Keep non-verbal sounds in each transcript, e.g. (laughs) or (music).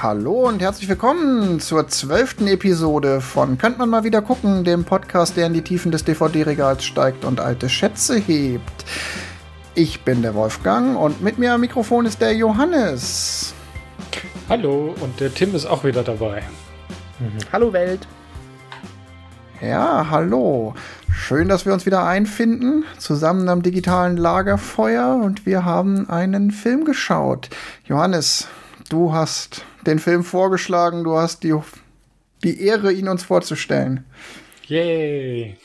Hallo und herzlich willkommen zur zwölften Episode von Könnt man mal wieder gucken, dem Podcast, der in die Tiefen des DVD-Regals steigt und alte Schätze hebt. Ich bin der Wolfgang und mit mir am Mikrofon ist der Johannes. Hallo und der Tim ist auch wieder dabei. Mhm. Hallo Welt. Ja, hallo. Schön, dass wir uns wieder einfinden, zusammen am digitalen Lagerfeuer und wir haben einen Film geschaut. Johannes, du hast den Film vorgeschlagen, du hast die, die Ehre, ihn uns vorzustellen. Yay!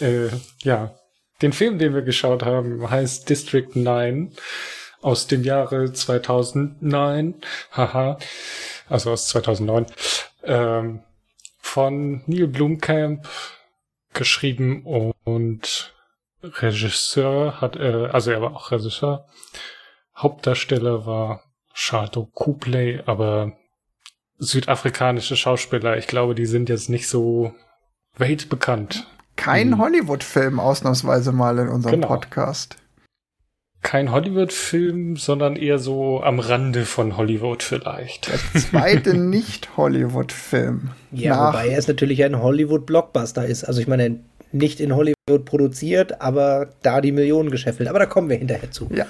Äh, ja, den Film, den wir geschaut haben, heißt District 9 aus dem Jahre 2009. Haha, also aus 2009. Ähm, von Neil Blomkamp geschrieben und Regisseur hat, äh, also er war auch Regisseur. Hauptdarsteller war Shadow Kupley, aber südafrikanische Schauspieler, ich glaube, die sind jetzt nicht so weltbekannt. Kein mhm. Hollywood-Film ausnahmsweise mal in unserem genau. Podcast. Kein Hollywood-Film, sondern eher so am Rande von Hollywood vielleicht. Der zweite (laughs) Nicht-Hollywood-Film. Ja, wobei er es natürlich ein Hollywood-Blockbuster ist. Also ich meine, nicht in Hollywood produziert, aber da die Millionen gescheffelt. Aber da kommen wir hinterher zu. Ja,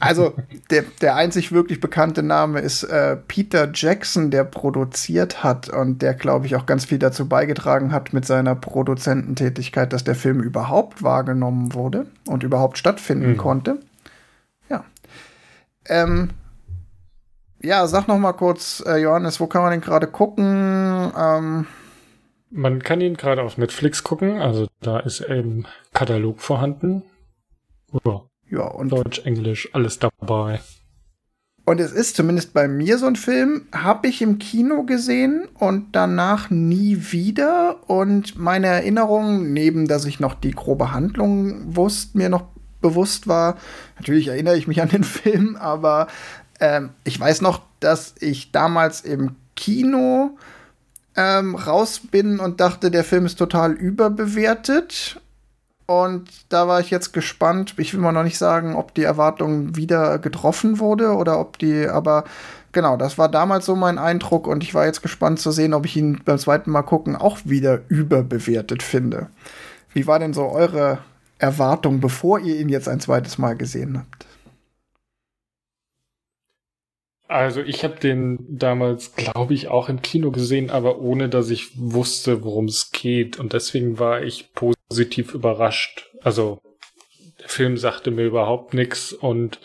also der, der einzig wirklich bekannte Name ist äh, Peter Jackson, der produziert hat und der, glaube ich, auch ganz viel dazu beigetragen hat mit seiner Produzententätigkeit, dass der Film überhaupt wahrgenommen wurde und überhaupt stattfinden mhm. konnte. Ja. Ähm, ja, sag noch mal kurz, äh, Johannes, wo kann man den gerade gucken? Ähm, man kann ihn gerade auf Netflix gucken, also da ist im Katalog vorhanden. Ja. Ja, und Deutsch, Englisch, alles dabei. Und es ist zumindest bei mir so ein Film, habe ich im Kino gesehen und danach nie wieder. Und meine Erinnerung, neben dass ich noch die grobe Handlung wusste, mir noch bewusst war, natürlich erinnere ich mich an den (laughs) Film, aber ähm, ich weiß noch, dass ich damals im Kino ähm, raus bin und dachte, der Film ist total überbewertet und da war ich jetzt gespannt. Ich will mal noch nicht sagen, ob die Erwartung wieder getroffen wurde oder ob die, aber genau, das war damals so mein Eindruck und ich war jetzt gespannt zu sehen, ob ich ihn beim zweiten Mal gucken auch wieder überbewertet finde. Wie war denn so eure Erwartung, bevor ihr ihn jetzt ein zweites Mal gesehen habt? Also ich habe den damals, glaube ich, auch im Kino gesehen, aber ohne dass ich wusste, worum es geht. Und deswegen war ich positiv überrascht. Also der Film sagte mir überhaupt nichts und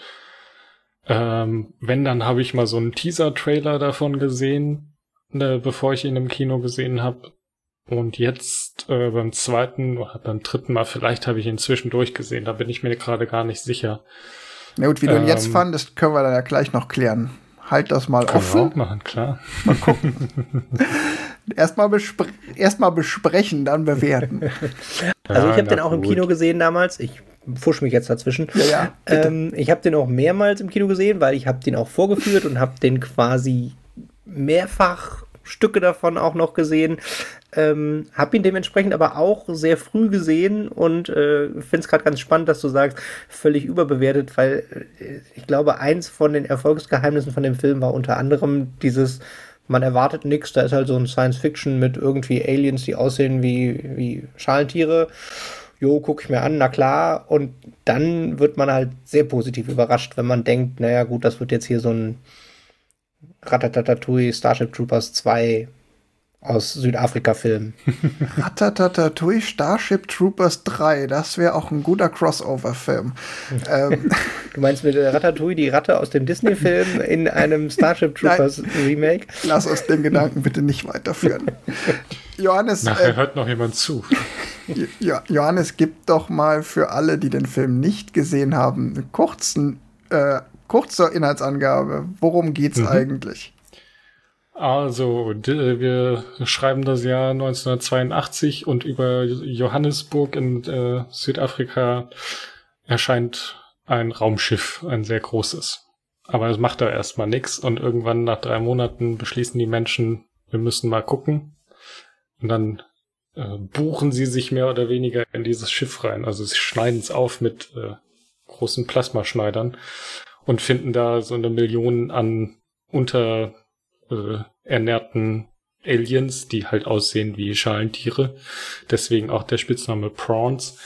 ähm, wenn, dann habe ich mal so einen Teaser-Trailer davon gesehen, äh, bevor ich ihn im Kino gesehen habe. Und jetzt äh, beim zweiten oder beim dritten Mal, vielleicht habe ich ihn zwischendurch gesehen, da bin ich mir gerade gar nicht sicher. Na gut, wie du ihn jetzt ähm, fandest, können wir dann ja gleich noch klären. Halt das mal offen. Wir auch machen, klar. Mal gucken. Erstmal (laughs) bespre erst besprechen, dann bewerten. (laughs) Also ich habe den auch gut. im Kino gesehen damals. Ich fusch mich jetzt dazwischen. Ja, ja, ähm, ich habe den auch mehrmals im Kino gesehen, weil ich habe den auch vorgeführt und habe den quasi mehrfach Stücke davon auch noch gesehen. Ähm, habe ihn dementsprechend aber auch sehr früh gesehen und äh, finde es gerade ganz spannend, dass du sagst, völlig überbewertet, weil äh, ich glaube, eins von den Erfolgsgeheimnissen von dem Film war unter anderem dieses man erwartet nichts, da ist halt so ein Science-Fiction mit irgendwie Aliens, die aussehen wie, wie Schalentiere. Jo, gucke ich mir an, na klar. Und dann wird man halt sehr positiv überrascht, wenn man denkt, naja gut, das wird jetzt hier so ein Ratatatatouille Starship Troopers 2 aus Südafrika-Filmen. (laughs) Ratatatatouille Starship Troopers 3, das wäre auch ein guter Crossover-Film. ähm. (laughs) Du meinst mit Ratatouille die Ratte aus dem Disney-Film in einem Starship Troopers Nein, Remake? Lass uns den Gedanken bitte nicht weiterführen. (laughs) Johannes. Nachher äh, hört noch jemand zu. Jo Johannes, gib doch mal für alle, die den Film nicht gesehen haben, einen kurzen, äh, kurze Inhaltsangabe. Worum geht's mhm. eigentlich? Also, wir schreiben das Jahr 1982 und über Johannesburg in äh, Südafrika erscheint ein Raumschiff, ein sehr großes. Aber es macht da erstmal nichts und irgendwann nach drei Monaten beschließen die Menschen, wir müssen mal gucken. Und dann äh, buchen sie sich mehr oder weniger in dieses Schiff rein. Also sie schneiden es auf mit äh, großen Plasmaschneidern und finden da so eine Million an unter äh, Aliens, die halt aussehen wie Schalentiere. Deswegen auch der Spitzname Prawns.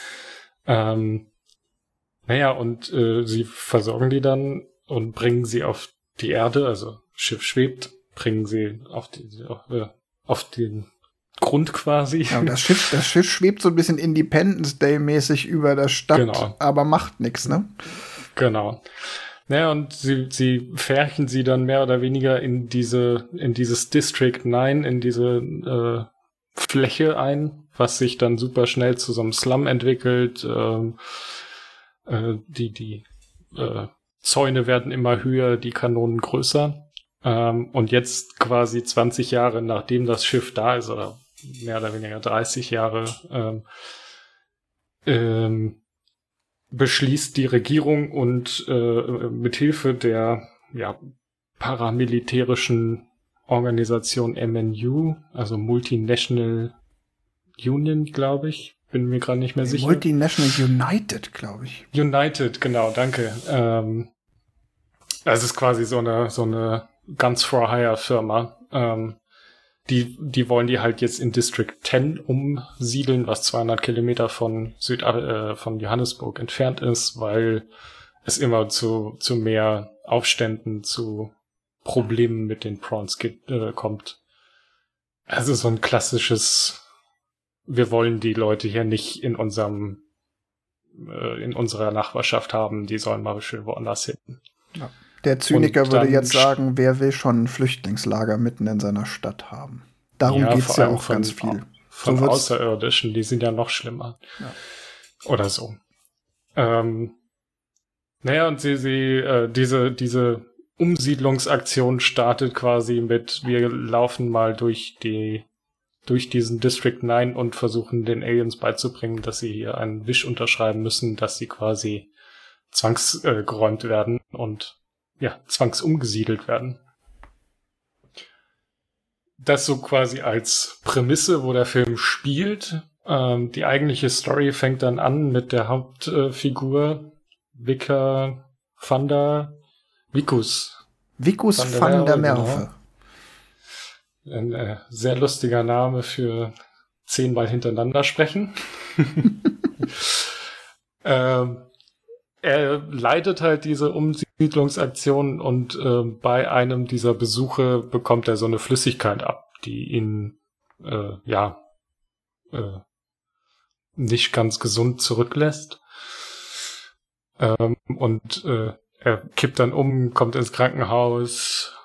Ähm, naja, und äh, sie versorgen die dann und bringen sie auf die Erde, also Schiff schwebt, bringen sie auf, die, auf, äh, auf den Grund quasi. Ja, das Schiff, das Schiff schwebt so ein bisschen Independence Day mäßig über der Stadt, genau. aber macht nichts, ne? Genau. Naja, und sie, sie färchen sie dann mehr oder weniger in diese, in dieses District 9, in diese äh, Fläche ein, was sich dann super schnell zu so einem Slum entwickelt. Ähm, äh, die, die äh, Zäune werden immer höher, die Kanonen größer. Ähm, und jetzt quasi 20 Jahre nachdem das Schiff da ist, oder mehr oder weniger 30 Jahre, ähm, ähm, beschließt die Regierung und äh, mithilfe der ja, paramilitärischen Organisation MNU, also Multinational Union, glaube ich, bin mir gerade nicht mehr sicher. Multinational United, glaube ich. United, genau, danke. Ähm, es ist quasi so eine so eine Guns for Hire Firma. Ähm, die, die wollen die halt jetzt in District 10 umsiedeln, was 200 Kilometer von Süd, äh, von Johannesburg entfernt ist, weil es immer zu, zu mehr Aufständen, zu Problemen mit den Prawns gibt, äh, kommt. Also so ein klassisches, wir wollen die Leute hier nicht in unserem, äh, in unserer Nachbarschaft haben, die sollen mal schön woanders hin. Ja. Der Zyniker würde jetzt sagen, wer will schon ein Flüchtlingslager mitten in seiner Stadt haben? Darum ja, geht es ja auch von, ganz viel. Von so Außerirdischen, die sind ja noch schlimmer. Ja. Oder so. Ähm, naja, und sie, sie, äh, diese, diese Umsiedlungsaktion startet quasi mit, wir laufen mal durch die, durch diesen District 9 und versuchen den Aliens beizubringen, dass sie hier einen Wisch unterschreiben müssen, dass sie quasi zwangsgeräumt äh, werden und ja, zwangsumgesiedelt werden. Das so quasi als Prämisse, wo der Film spielt. Ähm, die eigentliche Story fängt dann an mit der Hauptfigur Vika van der Vikus. Vikus van der, Merwe. Genau. Ein äh, sehr lustiger Name für zehnmal hintereinander sprechen. (laughs) ähm, er leitet halt diese Umsiedlungsaktion und äh, bei einem dieser Besuche bekommt er so eine Flüssigkeit ab, die ihn äh, ja äh, nicht ganz gesund zurücklässt. Ähm, und äh, er kippt dann um, kommt ins Krankenhaus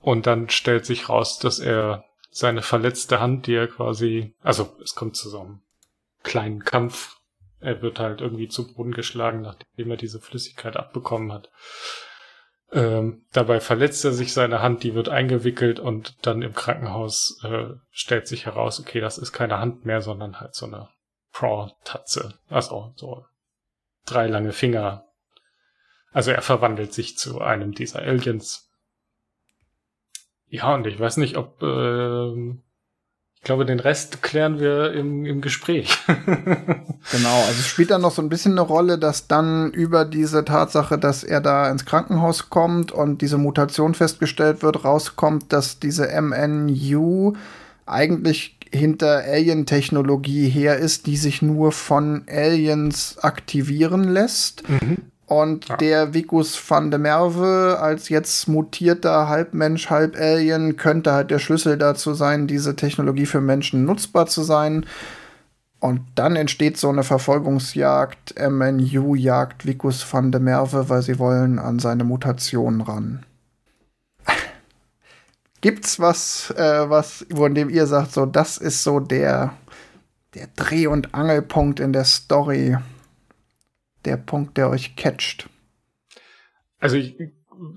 und dann stellt sich raus, dass er seine verletzte Hand, die er quasi, also es kommt zu so einem kleinen Kampf er wird halt irgendwie zu Boden geschlagen, nachdem er diese Flüssigkeit abbekommen hat. Ähm, dabei verletzt er sich seine Hand, die wird eingewickelt und dann im Krankenhaus äh, stellt sich heraus, okay, das ist keine Hand mehr, sondern halt so eine Praw-Tatze. Also so drei lange Finger. Also er verwandelt sich zu einem dieser Aliens. Ja, und ich weiß nicht, ob äh, ich glaube, den Rest klären wir im, im Gespräch. (laughs) genau, also es spielt dann noch so ein bisschen eine Rolle, dass dann über diese Tatsache, dass er da ins Krankenhaus kommt und diese Mutation festgestellt wird, rauskommt, dass diese MNU eigentlich hinter Alien-Technologie her ist, die sich nur von Aliens aktivieren lässt. Mhm. Und ja. der Vicus van de Merwe als jetzt mutierter Halbmensch, Halbalien könnte halt der Schlüssel dazu sein, diese Technologie für Menschen nutzbar zu sein. Und dann entsteht so eine Verfolgungsjagd. MNU jagt Vicus van de Merwe, weil sie wollen an seine Mutation ran. (laughs) Gibt's was, äh, was, von dem ihr sagt, so, das ist so der, der Dreh- und Angelpunkt in der Story? Der Punkt, der euch catcht? Also ich,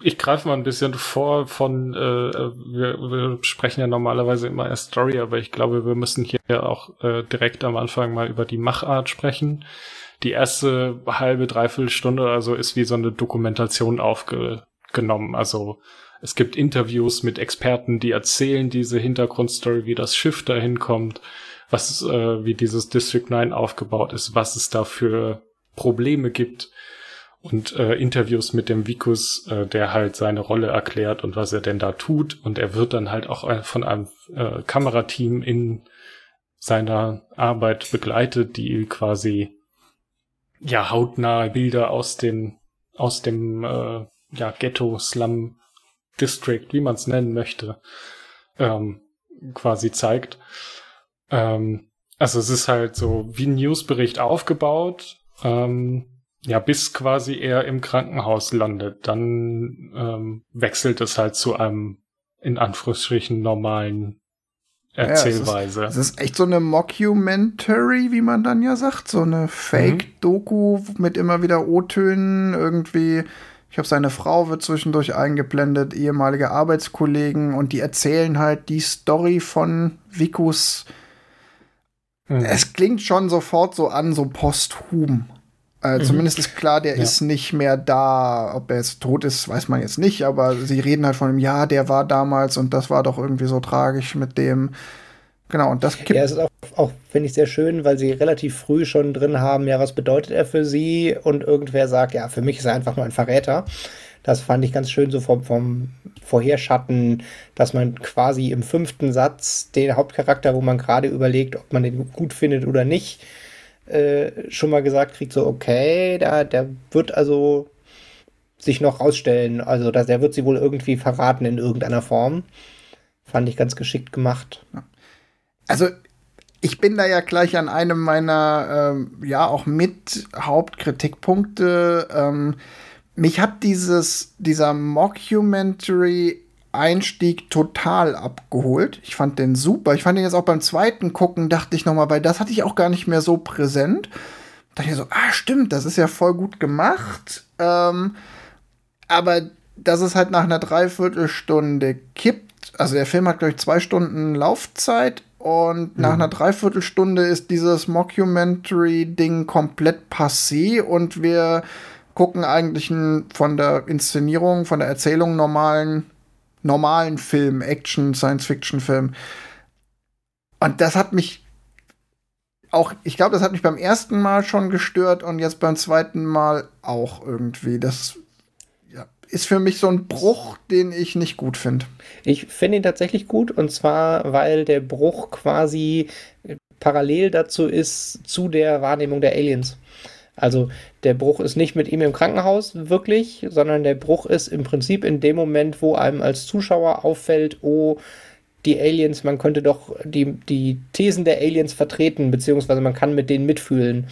ich greife mal ein bisschen vor von, äh, wir, wir sprechen ja normalerweise immer erst Story, aber ich glaube, wir müssen hier auch äh, direkt am Anfang mal über die Machart sprechen. Die erste halbe, dreiviertel Stunde oder so ist wie so eine Dokumentation aufgenommen. Also es gibt Interviews mit Experten, die erzählen diese Hintergrundstory, wie das Schiff dahin kommt, was, äh, wie dieses District 9 aufgebaut ist, was es da für Probleme gibt. und äh, Interviews mit dem Vikus, äh, der halt seine Rolle erklärt und was er denn da tut. Und er wird dann halt auch von einem äh, Kamerateam in seiner Arbeit begleitet, die quasi ja hautnahe Bilder aus den aus dem äh, ja Ghetto Slum District, wie man es nennen möchte, ähm, quasi zeigt. Ähm, also es ist halt so wie ein Newsbericht aufgebaut. Ähm, ja, bis quasi er im Krankenhaus landet, dann ähm, wechselt es halt zu einem in Anführungsstrichen normalen Erzählweise. Ja, es, ist, es, ist, echt so eine Mockumentary, wie man dann ja sagt, so eine Fake-Doku mhm. mit immer wieder O-Tönen irgendwie. Ich habe seine Frau wird zwischendurch eingeblendet, ehemalige Arbeitskollegen und die erzählen halt die Story von Vikus. Mhm. Es klingt schon sofort so an, so posthum. Äh, mhm. Zumindest ist klar, der ja. ist nicht mehr da. Ob er jetzt tot ist, weiß man jetzt nicht, aber sie reden halt von ihm, ja, der war damals und das war doch irgendwie so tragisch mit dem. Genau, und das gibt. Ja, es ist auch, auch finde ich, sehr schön, weil sie relativ früh schon drin haben, ja, was bedeutet er für sie? Und irgendwer sagt, ja, für mich ist er einfach nur ein Verräter. Das fand ich ganz schön so vom, vom Vorherschatten, dass man quasi im fünften Satz den Hauptcharakter, wo man gerade überlegt, ob man den gut findet oder nicht, äh, schon mal gesagt kriegt, so okay, da, der wird also sich noch rausstellen. Also dass der wird sie wohl irgendwie verraten in irgendeiner Form. Fand ich ganz geschickt gemacht. Also ich bin da ja gleich an einem meiner, ähm, ja, auch mit Hauptkritikpunkte. Ähm, mich hat dieses, dieser Mockumentary Einstieg total abgeholt. Ich fand den super. Ich fand den jetzt auch beim zweiten Gucken, dachte ich nochmal, weil das hatte ich auch gar nicht mehr so präsent. Da dachte ich so, ah, stimmt, das ist ja voll gut gemacht. Ähm, aber dass es halt nach einer Dreiviertelstunde kippt, also der Film hat, glaube ich, zwei Stunden Laufzeit und mhm. nach einer Dreiviertelstunde ist dieses Mockumentary-Ding komplett passé und wir gucken eigentlich einen von der Inszenierung, von der Erzählung normalen normalen Film, Action, Science-Fiction-Film. Und das hat mich auch, ich glaube, das hat mich beim ersten Mal schon gestört und jetzt beim zweiten Mal auch irgendwie. Das ja, ist für mich so ein Bruch, den ich nicht gut finde. Ich finde ihn tatsächlich gut und zwar, weil der Bruch quasi parallel dazu ist zu der Wahrnehmung der Aliens. Also der Bruch ist nicht mit ihm im Krankenhaus wirklich, sondern der Bruch ist im Prinzip in dem Moment, wo einem als Zuschauer auffällt, oh, die Aliens, man könnte doch die, die Thesen der Aliens vertreten, beziehungsweise man kann mit denen mitfühlen.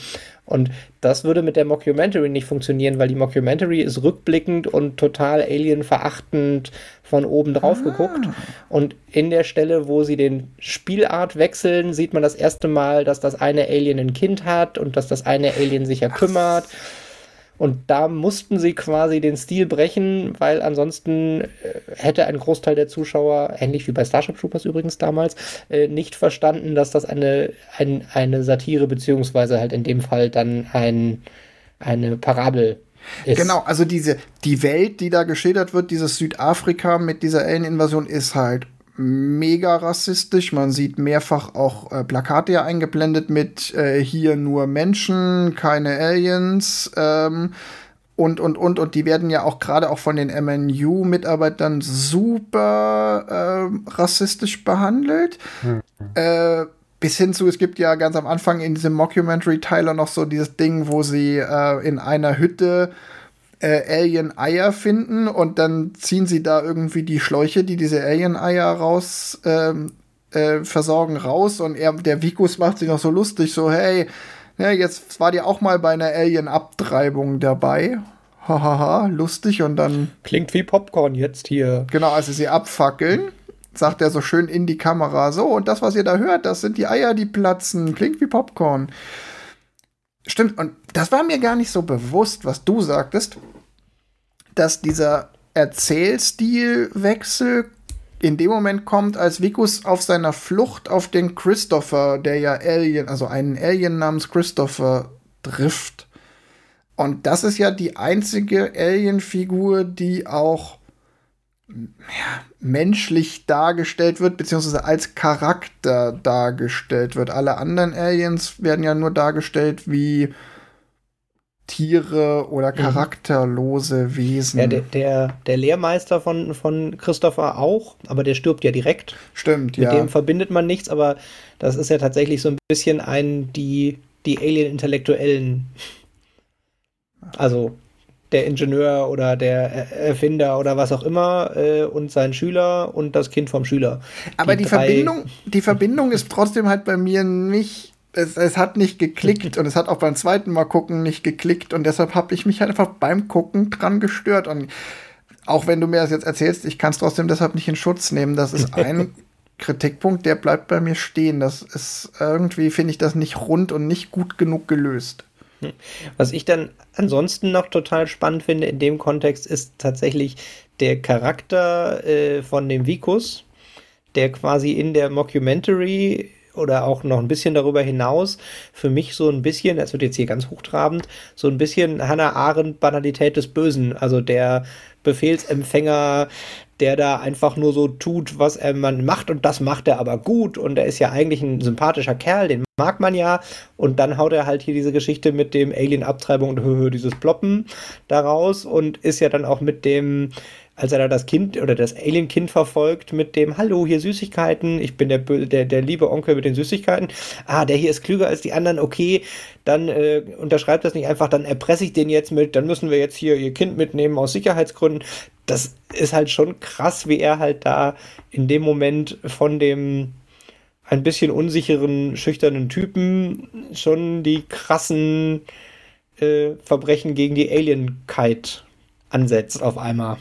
Und das würde mit der Mockumentary nicht funktionieren, weil die Mockumentary ist rückblickend und total alienverachtend von oben drauf ah. geguckt. Und in der Stelle, wo sie den Spielart wechseln, sieht man das erste Mal, dass das eine Alien ein Kind hat und dass das eine Alien sich ja kümmert. Und da mussten sie quasi den Stil brechen, weil ansonsten äh, hätte ein Großteil der Zuschauer, ähnlich wie bei Starship Troopers übrigens damals, äh, nicht verstanden, dass das eine, ein, eine Satire beziehungsweise halt in dem Fall dann ein, eine Parabel ist. Genau, also diese, die Welt, die da geschildert wird, dieses Südafrika mit dieser Alien-Invasion ist halt mega rassistisch. Man sieht mehrfach auch äh, Plakate ja eingeblendet mit äh, hier nur Menschen, keine Aliens. Ähm, und, und, und, und die werden ja auch gerade auch von den MNU-Mitarbeitern super äh, rassistisch behandelt. Mhm. Äh, bis hin zu, es gibt ja ganz am Anfang in diesem Mockumentary-Teiler noch so dieses Ding, wo sie äh, in einer Hütte äh, Alien-Eier finden und dann ziehen sie da irgendwie die Schläuche, die diese Alien-Eier raus ähm, äh, versorgen, raus und er, der Vikus macht sich noch so lustig, so hey, ja, jetzt war dir auch mal bei einer Alien-Abtreibung dabei. Hahaha, lustig und dann. Klingt wie Popcorn jetzt hier. Genau, als sie sie abfackeln, sagt er so schön in die Kamera: So, und das, was ihr da hört, das sind die Eier, die platzen. Klingt wie Popcorn. Stimmt, und das war mir gar nicht so bewusst, was du sagtest, dass dieser Erzählstilwechsel in dem Moment kommt, als Vikus auf seiner Flucht auf den Christopher, der ja Alien, also einen Alien namens Christopher trifft. Und das ist ja die einzige Alien-Figur, die auch ja, menschlich dargestellt wird, beziehungsweise als Charakter dargestellt wird. Alle anderen Aliens werden ja nur dargestellt wie Tiere oder mhm. charakterlose Wesen. Ja, der, der, der Lehrmeister von, von Christopher auch, aber der stirbt ja direkt. Stimmt, Mit ja. Mit dem verbindet man nichts, aber das ist ja tatsächlich so ein bisschen ein, die, die Alien-Intellektuellen. Also der Ingenieur oder der Erfinder oder was auch immer äh, und sein Schüler und das Kind vom Schüler. Aber die, die Verbindung, die Verbindung ist trotzdem halt bei mir nicht es, es hat nicht geklickt (laughs) und es hat auch beim zweiten Mal gucken nicht geklickt und deshalb habe ich mich halt einfach beim Gucken dran gestört und auch wenn du mir das jetzt erzählst, ich kann es trotzdem deshalb nicht in Schutz nehmen. Das ist (laughs) ein Kritikpunkt, der bleibt bei mir stehen. Das ist irgendwie, finde ich das nicht rund und nicht gut genug gelöst. Was ich dann ansonsten noch total spannend finde in dem Kontext ist tatsächlich der Charakter äh, von dem Vikus, der quasi in der Mockumentary oder auch noch ein bisschen darüber hinaus für mich so ein bisschen, das wird jetzt hier ganz hochtrabend, so ein bisschen Hannah Arendt Banalität des Bösen, also der Befehlsempfänger, der da einfach nur so tut, was er man macht und das macht er aber gut und er ist ja eigentlich ein sympathischer Kerl, den mag man ja und dann haut er halt hier diese Geschichte mit dem Alien-Abtreibung und dieses Ploppen daraus und ist ja dann auch mit dem als er da das Kind oder das Alien-Kind verfolgt mit dem Hallo, hier Süßigkeiten, ich bin der, der, der liebe Onkel mit den Süßigkeiten. Ah, der hier ist klüger als die anderen, okay, dann äh, unterschreibt das nicht einfach, dann erpresse ich den jetzt mit, dann müssen wir jetzt hier ihr Kind mitnehmen aus Sicherheitsgründen. Das ist halt schon krass, wie er halt da in dem Moment von dem ein bisschen unsicheren, schüchternen Typen schon die krassen äh, Verbrechen gegen die Alienkeit ansetzt auf einmal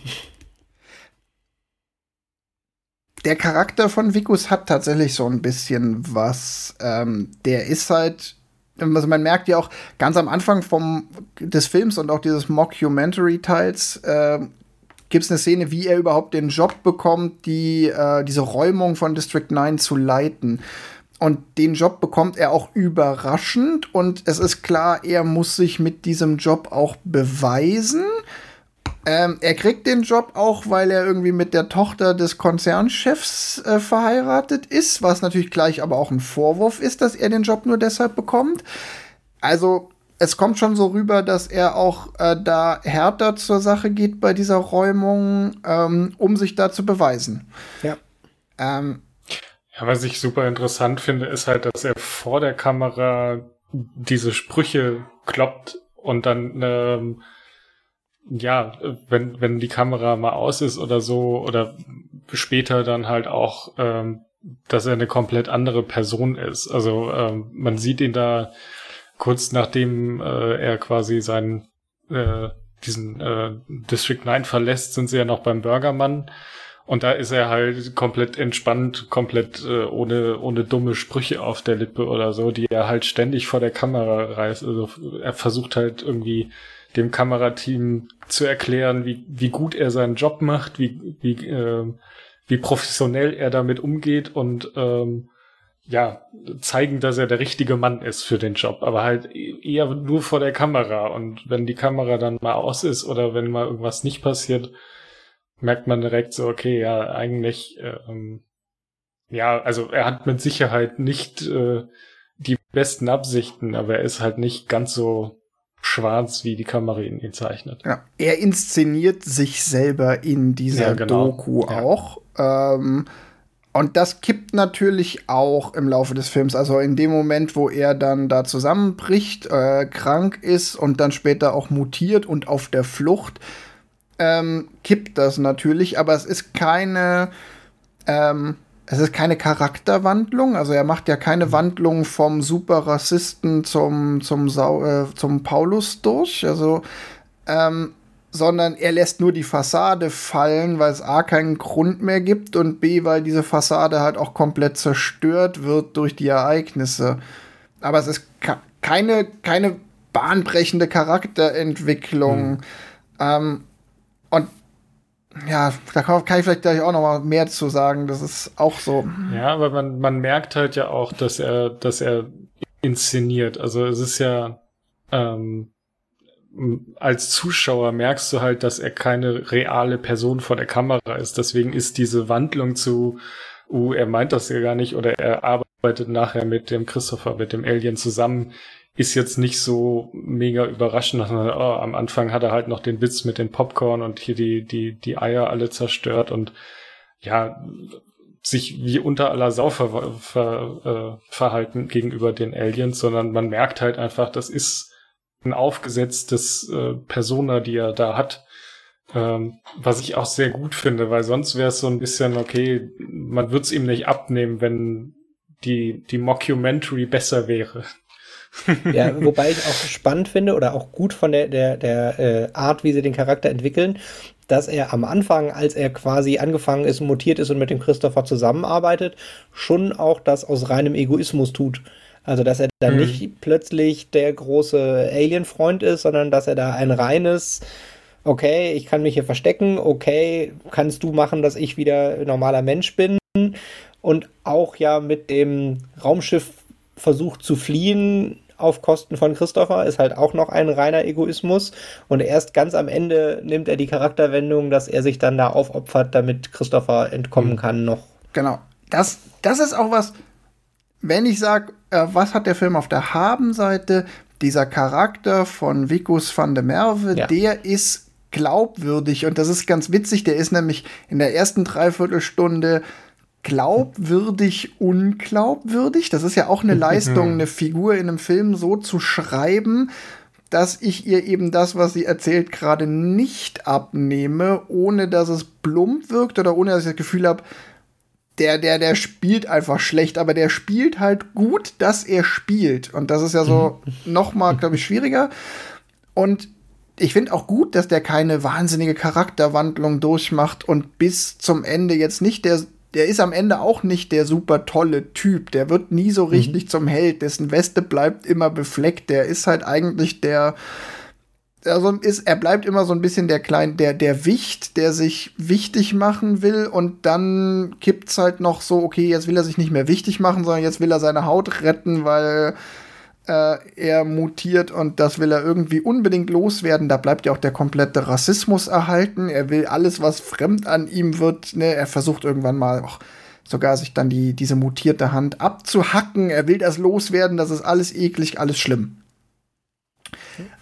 der Charakter von Vikus hat tatsächlich so ein bisschen was. Ähm, der ist halt, also man merkt ja auch ganz am Anfang vom, des Films und auch dieses Mockumentary-Teils, äh, gibt es eine Szene, wie er überhaupt den Job bekommt, die, äh, diese Räumung von District 9 zu leiten. Und den Job bekommt er auch überraschend und es ist klar, er muss sich mit diesem Job auch beweisen. Ähm, er kriegt den Job auch, weil er irgendwie mit der Tochter des Konzernchefs äh, verheiratet ist, was natürlich gleich aber auch ein Vorwurf ist, dass er den Job nur deshalb bekommt. Also es kommt schon so rüber, dass er auch äh, da härter zur Sache geht bei dieser Räumung, ähm, um sich da zu beweisen. Ja. Ähm, ja, was ich super interessant finde, ist halt, dass er vor der Kamera diese Sprüche kloppt und dann ähm, ja, wenn, wenn die Kamera mal aus ist oder so, oder später dann halt auch, ähm, dass er eine komplett andere Person ist. Also ähm, man sieht ihn da kurz nachdem äh, er quasi seinen äh, diesen äh, District 9 verlässt, sind sie ja noch beim Burgermann. Und da ist er halt komplett entspannt, komplett äh, ohne, ohne dumme Sprüche auf der Lippe oder so, die er halt ständig vor der Kamera reißt. Also er versucht halt irgendwie dem Kamerateam zu erklären, wie, wie gut er seinen Job macht, wie, wie, äh, wie professionell er damit umgeht und ähm, ja, zeigen, dass er der richtige Mann ist für den Job, aber halt eher nur vor der Kamera. Und wenn die Kamera dann mal aus ist oder wenn mal irgendwas nicht passiert, merkt man direkt so, okay, ja, eigentlich, ähm, ja, also er hat mit Sicherheit nicht äh, die besten Absichten, aber er ist halt nicht ganz so schwarz, wie die Kamera ihn, ihn zeichnet. Ja. Er inszeniert sich selber in dieser ja, genau. Doku ja. auch. Ähm, und das kippt natürlich auch im Laufe des Films. Also in dem Moment, wo er dann da zusammenbricht, äh, krank ist und dann später auch mutiert und auf der Flucht, ähm, kippt das natürlich. Aber es ist keine ähm, es ist keine Charakterwandlung, also er macht ja keine Wandlung vom Superrassisten zum, zum, Sau, äh, zum Paulus durch, also, ähm, sondern er lässt nur die Fassade fallen, weil es A keinen Grund mehr gibt und B, weil diese Fassade halt auch komplett zerstört wird durch die Ereignisse. Aber es ist keine, keine bahnbrechende Charakterentwicklung. Mhm. Ähm, ja, da kann ich vielleicht gleich auch noch mal mehr zu sagen. Das ist auch so. Ja, aber man, man merkt halt ja auch, dass er, dass er inszeniert. Also es ist ja, ähm, als Zuschauer merkst du halt, dass er keine reale Person vor der Kamera ist. Deswegen ist diese Wandlung zu, uh, er meint das ja gar nicht oder er arbeitet nachher mit dem Christopher, mit dem Alien zusammen, ist jetzt nicht so mega überraschend. Dass man, oh, am Anfang hat er halt noch den Witz mit den Popcorn und hier die, die, die Eier alle zerstört und ja, sich wie unter aller Sau ver, ver, äh, verhalten gegenüber den Aliens, sondern man merkt halt einfach, das ist ein aufgesetztes äh, Persona, die er da hat. Ähm, was ich auch sehr gut finde, weil sonst wäre es so ein bisschen, okay, man würde es ihm nicht abnehmen, wenn die, die Mockumentary besser wäre. Ja, wobei ich auch spannend finde oder auch gut von der, der, der äh, Art, wie sie den Charakter entwickeln, dass er am Anfang, als er quasi angefangen ist, mutiert ist und mit dem Christopher zusammenarbeitet, schon auch das aus reinem Egoismus tut. Also, dass er da mhm. nicht plötzlich der große Alien-Freund ist, sondern dass er da ein reines, okay, ich kann mich hier verstecken, okay, kannst du machen, dass ich wieder normaler Mensch bin und auch ja mit dem Raumschiff versucht zu fliehen, auf Kosten von Christopher ist halt auch noch ein reiner Egoismus. Und erst ganz am Ende nimmt er die Charakterwendung, dass er sich dann da aufopfert, damit Christopher entkommen mhm. kann noch. Genau. Das, das ist auch was, wenn ich sage, äh, was hat der Film auf der Habenseite? Dieser Charakter von Vicus van der Merwe, ja. der ist glaubwürdig und das ist ganz witzig. Der ist nämlich in der ersten Dreiviertelstunde glaubwürdig, unglaubwürdig. Das ist ja auch eine (laughs) Leistung, eine Figur in einem Film so zu schreiben, dass ich ihr eben das, was sie erzählt, gerade nicht abnehme, ohne dass es plump wirkt oder ohne dass ich das Gefühl habe, der, der, der spielt einfach schlecht, aber der spielt halt gut, dass er spielt. Und das ist ja so mhm. noch mal, glaube ich, schwieriger. Und ich finde auch gut, dass der keine wahnsinnige Charakterwandlung durchmacht und bis zum Ende jetzt nicht der der ist am Ende auch nicht der super tolle Typ. Der wird nie so richtig mhm. zum Held. Dessen Weste bleibt immer befleckt. Der ist halt eigentlich der, also ist, er bleibt immer so ein bisschen der kleine, der, der Wicht, der sich wichtig machen will und dann kippt's halt noch so, okay, jetzt will er sich nicht mehr wichtig machen, sondern jetzt will er seine Haut retten, weil äh, er mutiert und das will er irgendwie unbedingt loswerden. Da bleibt ja auch der komplette Rassismus erhalten. Er will alles, was fremd an ihm wird. Ne? Er versucht irgendwann mal auch sogar sich dann die, diese mutierte Hand abzuhacken. Er will das loswerden. Das ist alles eklig, alles schlimm.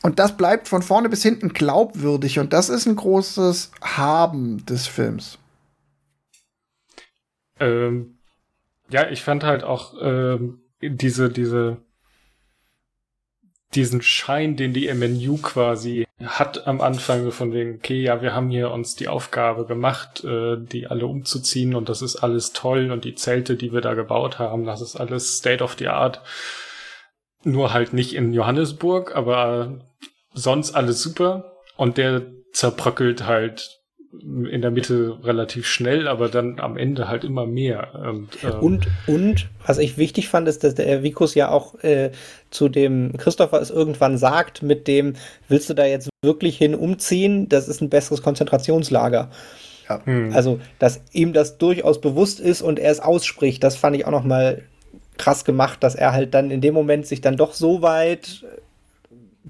Und das bleibt von vorne bis hinten glaubwürdig und das ist ein großes Haben des Films. Ähm, ja, ich fand halt auch ähm, diese, diese diesen Schein, den die MNU quasi hat am Anfang, von wegen, okay, ja, wir haben hier uns die Aufgabe gemacht, äh, die alle umzuziehen und das ist alles toll und die Zelte, die wir da gebaut haben, das ist alles State of the Art. Nur halt nicht in Johannesburg, aber sonst alles super. Und der zerbröckelt halt in der Mitte relativ schnell, aber dann am Ende halt immer mehr. Und, ähm, und, und, was ich wichtig fand, ist, dass der Vikus ja auch äh, zu dem Christopher es irgendwann sagt, mit dem, willst du da jetzt wirklich hin umziehen? Das ist ein besseres Konzentrationslager. Ja. Hm. Also, dass ihm das durchaus bewusst ist und er es ausspricht, das fand ich auch noch mal krass gemacht, dass er halt dann in dem Moment sich dann doch so weit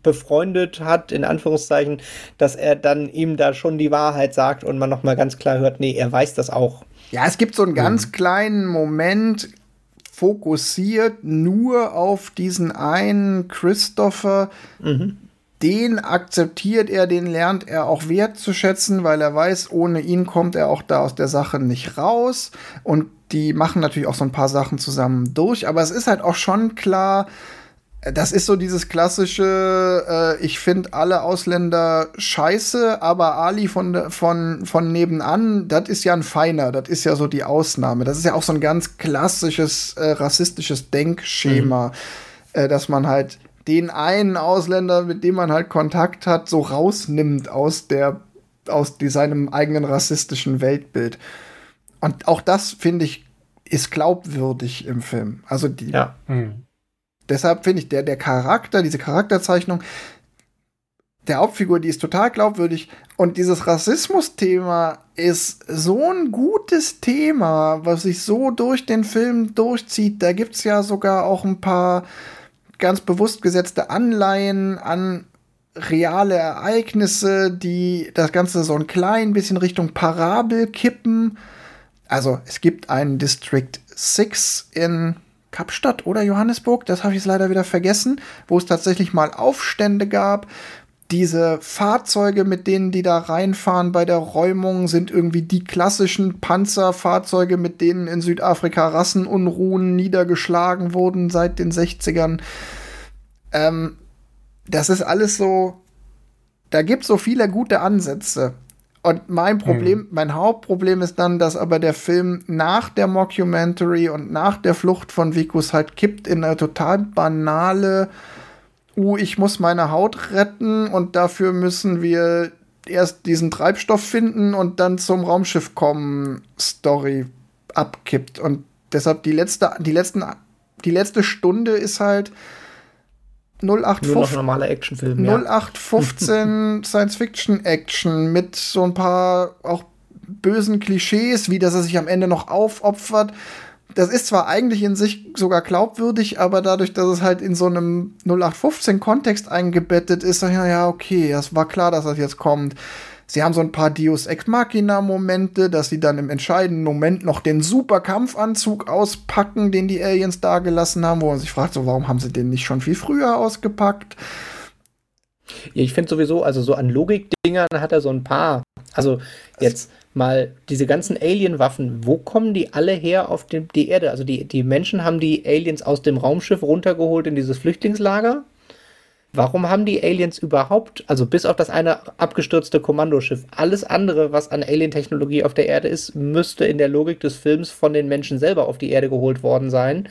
befreundet hat, in Anführungszeichen, dass er dann ihm da schon die Wahrheit sagt und man nochmal ganz klar hört, nee, er weiß das auch. Ja, es gibt so einen ganz mhm. kleinen Moment, fokussiert nur auf diesen einen Christopher. Mhm. Den akzeptiert er, den lernt er auch wertzuschätzen, weil er weiß, ohne ihn kommt er auch da aus der Sache nicht raus. Und die machen natürlich auch so ein paar Sachen zusammen durch. Aber es ist halt auch schon klar, das ist so dieses klassische, äh, ich finde alle Ausländer scheiße, aber Ali von, von, von nebenan, das ist ja ein Feiner, das ist ja so die Ausnahme. Das ist ja auch so ein ganz klassisches äh, rassistisches Denkschema, mhm. äh, dass man halt den einen Ausländer, mit dem man halt Kontakt hat, so rausnimmt aus der, aus die, seinem eigenen rassistischen Weltbild. Und auch das, finde ich, ist glaubwürdig im Film. Also die, ja. Mhm Deshalb finde ich, der, der Charakter, diese Charakterzeichnung der Hauptfigur, die ist total glaubwürdig. Und dieses Rassismus-Thema ist so ein gutes Thema, was sich so durch den Film durchzieht. Da gibt es ja sogar auch ein paar ganz bewusst gesetzte Anleihen an reale Ereignisse, die das Ganze so ein klein bisschen Richtung Parabel kippen. Also es gibt einen District 6 in Kapstadt oder Johannesburg, das habe ich leider wieder vergessen, wo es tatsächlich mal Aufstände gab. Diese Fahrzeuge, mit denen die da reinfahren bei der Räumung, sind irgendwie die klassischen Panzerfahrzeuge, mit denen in Südafrika Rassenunruhen niedergeschlagen wurden seit den 60ern. Ähm, das ist alles so. Da gibt es so viele gute Ansätze. Und mein Problem, hm. mein Hauptproblem ist dann, dass aber der Film nach der Mockumentary und nach der Flucht von Vikus halt kippt in eine total banale, uh, ich muss meine Haut retten und dafür müssen wir erst diesen Treibstoff finden und dann zum Raumschiff kommen, Story abkippt. Und deshalb die letzte, die letzten, die letzte Stunde ist halt, 0815, Nur noch normaler Actionfilm. 0815 ja. (laughs) Science-Fiction-Action mit so ein paar auch bösen Klischees, wie dass er sich am Ende noch aufopfert. Das ist zwar eigentlich in sich sogar glaubwürdig, aber dadurch, dass es halt in so einem 0815-Kontext eingebettet ist, ja, ja, okay, das war klar, dass das jetzt kommt. Sie haben so ein paar Deus Ex Machina-Momente, dass sie dann im entscheidenden Moment noch den super Kampfanzug auspacken, den die Aliens da gelassen haben, wo man sich fragt, so, warum haben sie den nicht schon viel früher ausgepackt? Ich finde sowieso, also so an Logik-Dingern hat er so ein paar. Also jetzt mal diese ganzen Alien-Waffen, wo kommen die alle her auf dem, die Erde? Also die, die Menschen haben die Aliens aus dem Raumschiff runtergeholt in dieses Flüchtlingslager Warum haben die Aliens überhaupt, also bis auf das eine abgestürzte Kommandoschiff, alles andere, was an Alien-Technologie auf der Erde ist, müsste in der Logik des Films von den Menschen selber auf die Erde geholt worden sein.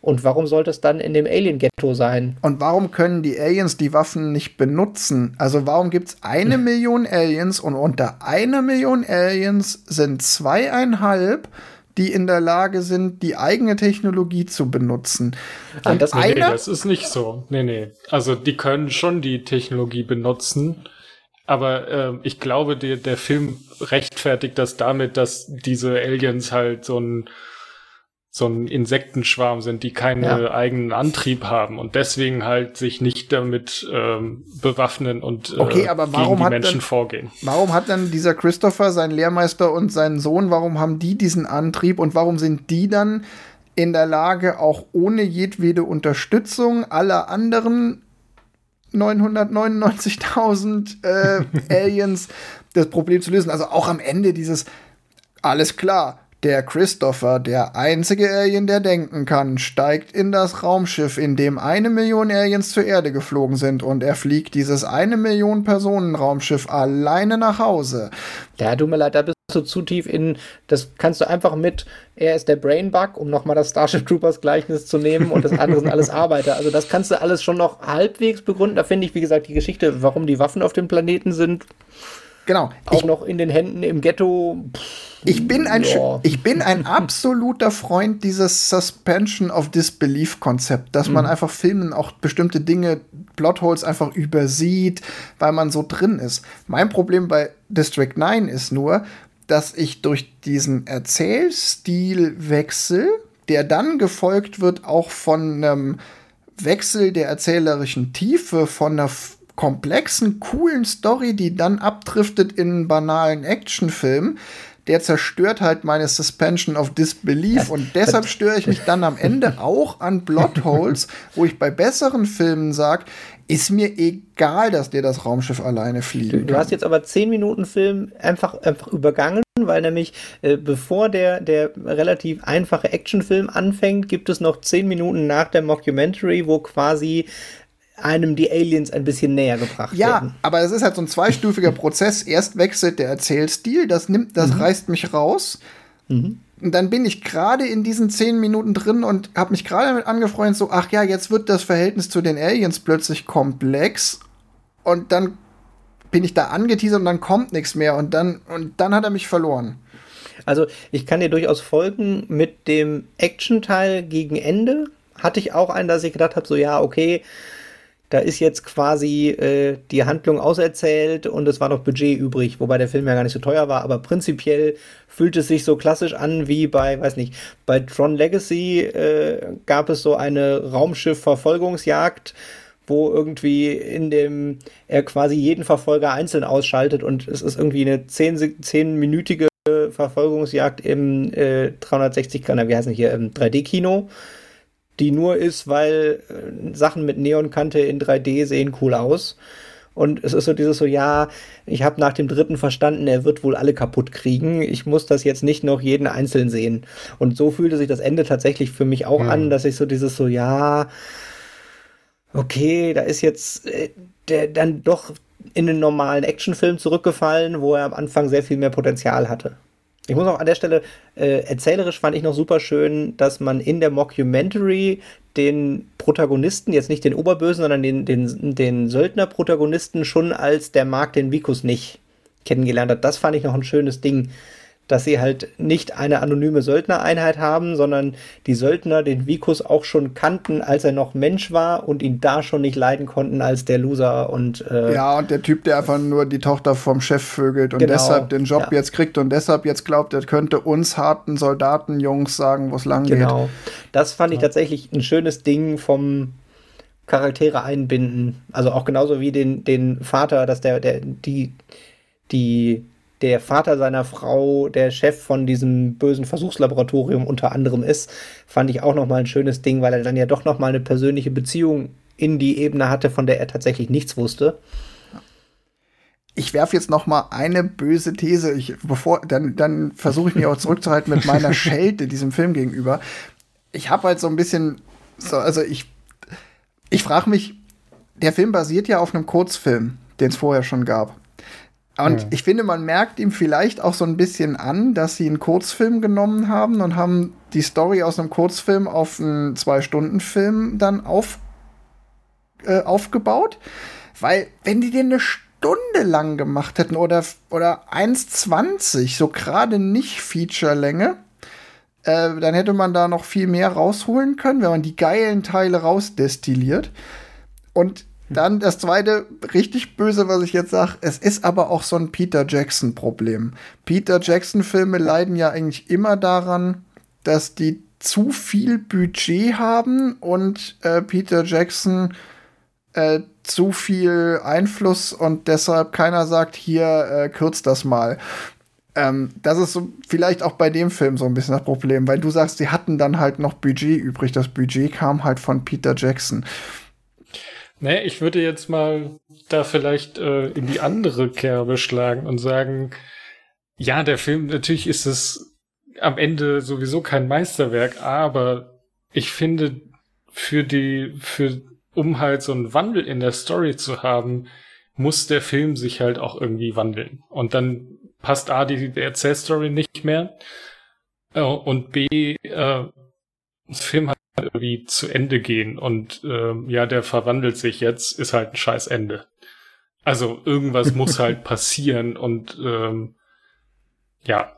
Und warum sollte es dann in dem Alien-Ghetto sein? Und warum können die Aliens die Waffen nicht benutzen? Also warum gibt es eine (laughs) Million Aliens und unter einer Million Aliens sind zweieinhalb die in der Lage sind, die eigene Technologie zu benutzen. Und das, nee, nee, das ist nicht so. Nee, nee. Also die können schon die Technologie benutzen, aber äh, ich glaube, der, der Film rechtfertigt das damit, dass diese Aliens halt so ein so ein Insektenschwarm sind, die keinen ja. eigenen Antrieb haben und deswegen halt sich nicht damit ähm, bewaffnen und äh, okay, aber warum gegen die Menschen dann, vorgehen. Warum hat dann dieser Christopher, sein Lehrmeister und sein Sohn, warum haben die diesen Antrieb und warum sind die dann in der Lage, auch ohne jedwede Unterstützung aller anderen 999.000 äh, (laughs) Aliens das Problem zu lösen? Also auch am Ende dieses alles klar, der Christopher, der einzige Alien, der denken kann, steigt in das Raumschiff, in dem eine Million Aliens zur Erde geflogen sind und er fliegt dieses eine Million Personen Raumschiff alleine nach Hause. Ja, du mir leid, da bist du zu tief in, das kannst du einfach mit, er ist der Brainbug, um nochmal das Starship Troopers Gleichnis zu nehmen und das andere sind alles Arbeiter. Also das kannst du alles schon noch halbwegs begründen. Da finde ich, wie gesagt, die Geschichte, warum die Waffen auf dem Planeten sind, Genau. Auch ich, noch in den Händen im Ghetto. Pff, ich, bin ein, ja. ich bin ein (laughs) absoluter Freund dieses Suspension of Disbelief-Konzept, dass mhm. man einfach Filmen auch bestimmte Dinge, Plotholes einfach übersieht, weil man so drin ist. Mein Problem bei District 9 ist nur, dass ich durch diesen Erzählstilwechsel, der dann gefolgt wird auch von einem Wechsel der erzählerischen Tiefe, von einer komplexen, coolen Story, die dann abdriftet in einen banalen Actionfilm, der zerstört halt meine Suspension of Disbelief und deshalb störe ich mich dann am Ende (laughs) auch an Plotholes, wo ich bei besseren Filmen sage, ist mir egal, dass der das Raumschiff alleine fliegt. Du, du, hast jetzt aber 10 Minuten Film einfach, einfach übergangen, weil nämlich äh, bevor der, der relativ einfache Actionfilm anfängt, gibt es noch 10 Minuten nach der Mockumentary, wo quasi einem die Aliens ein bisschen näher gebracht ja, werden. Ja, aber es ist halt so ein zweistufiger (laughs) Prozess. Erst wechselt der Erzählstil, das nimmt, das mhm. reißt mich raus. Mhm. Und dann bin ich gerade in diesen zehn Minuten drin und habe mich gerade damit angefreundet, so, ach ja, jetzt wird das Verhältnis zu den Aliens plötzlich komplex. Und dann bin ich da angeteasert und dann kommt nichts mehr. Und dann, und dann hat er mich verloren. Also, ich kann dir durchaus folgen mit dem Action-Teil gegen Ende. Hatte ich auch einen, dass ich gedacht habe, so, ja, okay, da ist jetzt quasi äh, die Handlung auserzählt und es war noch Budget übrig, wobei der Film ja gar nicht so teuer war, aber prinzipiell fühlt es sich so klassisch an wie bei, weiß nicht, bei Tron Legacy äh, gab es so eine Raumschiff-Verfolgungsjagd, wo irgendwie in dem er quasi jeden Verfolger einzeln ausschaltet und es ist irgendwie eine 10-minütige 10 Verfolgungsjagd im äh, 360, wie heißt es hier, im 3D-Kino die nur ist, weil äh, Sachen mit Neonkante in 3D sehen cool aus. Und es ist so dieses so, ja, ich habe nach dem dritten verstanden, er wird wohl alle kaputt kriegen. Ich muss das jetzt nicht noch jeden einzeln sehen. Und so fühlte sich das Ende tatsächlich für mich auch hm. an, dass ich so dieses so, ja, okay, da ist jetzt äh, der dann doch in den normalen Actionfilm zurückgefallen, wo er am Anfang sehr viel mehr Potenzial hatte. Ich muss auch an der Stelle, äh, erzählerisch fand ich noch super schön, dass man in der Mockumentary den Protagonisten, jetzt nicht den Oberbösen, sondern den, den, den Söldner-Protagonisten schon als der mag den Vikus nicht kennengelernt hat. Das fand ich noch ein schönes Ding, dass sie halt nicht eine anonyme Söldnereinheit haben, sondern die Söldner den Vikus auch schon kannten, als er noch Mensch war und ihn da schon nicht leiden konnten als der Loser und äh ja und der Typ, der einfach nur die Tochter vom Chef vögelt und genau, deshalb den Job ja. jetzt kriegt und deshalb jetzt glaubt, er könnte uns harten Soldatenjungs sagen, wo es lang genau. geht. Genau, das fand ich tatsächlich ein schönes Ding vom Charaktere einbinden, also auch genauso wie den den Vater, dass der der die die der Vater seiner Frau der Chef von diesem bösen Versuchslaboratorium unter anderem ist, fand ich auch nochmal ein schönes Ding, weil er dann ja doch nochmal eine persönliche Beziehung in die Ebene hatte, von der er tatsächlich nichts wusste. Ich werfe jetzt noch mal eine böse These, ich, bevor dann dann versuche ich mich auch zurückzuhalten mit meiner (laughs) Schelte diesem Film gegenüber. Ich habe halt so ein bisschen so, also ich ich frage mich, der Film basiert ja auf einem Kurzfilm, den es vorher schon gab. Und ja. ich finde, man merkt ihm vielleicht auch so ein bisschen an, dass sie einen Kurzfilm genommen haben und haben die Story aus einem Kurzfilm auf einen Zwei-Stunden-Film dann auf, äh, aufgebaut. Weil, wenn die den eine Stunde lang gemacht hätten oder, oder 1,20, so gerade nicht Feature-Länge, äh, dann hätte man da noch viel mehr rausholen können, wenn man die geilen Teile rausdestilliert. Und dann das zweite, richtig böse, was ich jetzt sage, es ist aber auch so ein Peter Jackson-Problem. Peter Jackson-Filme leiden ja eigentlich immer daran, dass die zu viel Budget haben und äh, Peter Jackson äh, zu viel Einfluss und deshalb keiner sagt, hier äh, kürzt das mal. Ähm, das ist so vielleicht auch bei dem Film so ein bisschen das Problem, weil du sagst, sie hatten dann halt noch Budget übrig. Das Budget kam halt von Peter Jackson. Nee, ich würde jetzt mal da vielleicht äh, in die andere Kerbe schlagen und sagen, ja, der Film, natürlich ist es am Ende sowieso kein Meisterwerk, aber ich finde, für die, für, um halt so einen Wandel in der Story zu haben, muss der Film sich halt auch irgendwie wandeln. Und dann passt A, die, die Erzählstory nicht mehr, äh, und B, äh, das Film hat irgendwie zu Ende gehen und ähm, ja, der verwandelt sich jetzt, ist halt ein scheiß Ende. Also irgendwas (laughs) muss halt passieren und ähm, ja.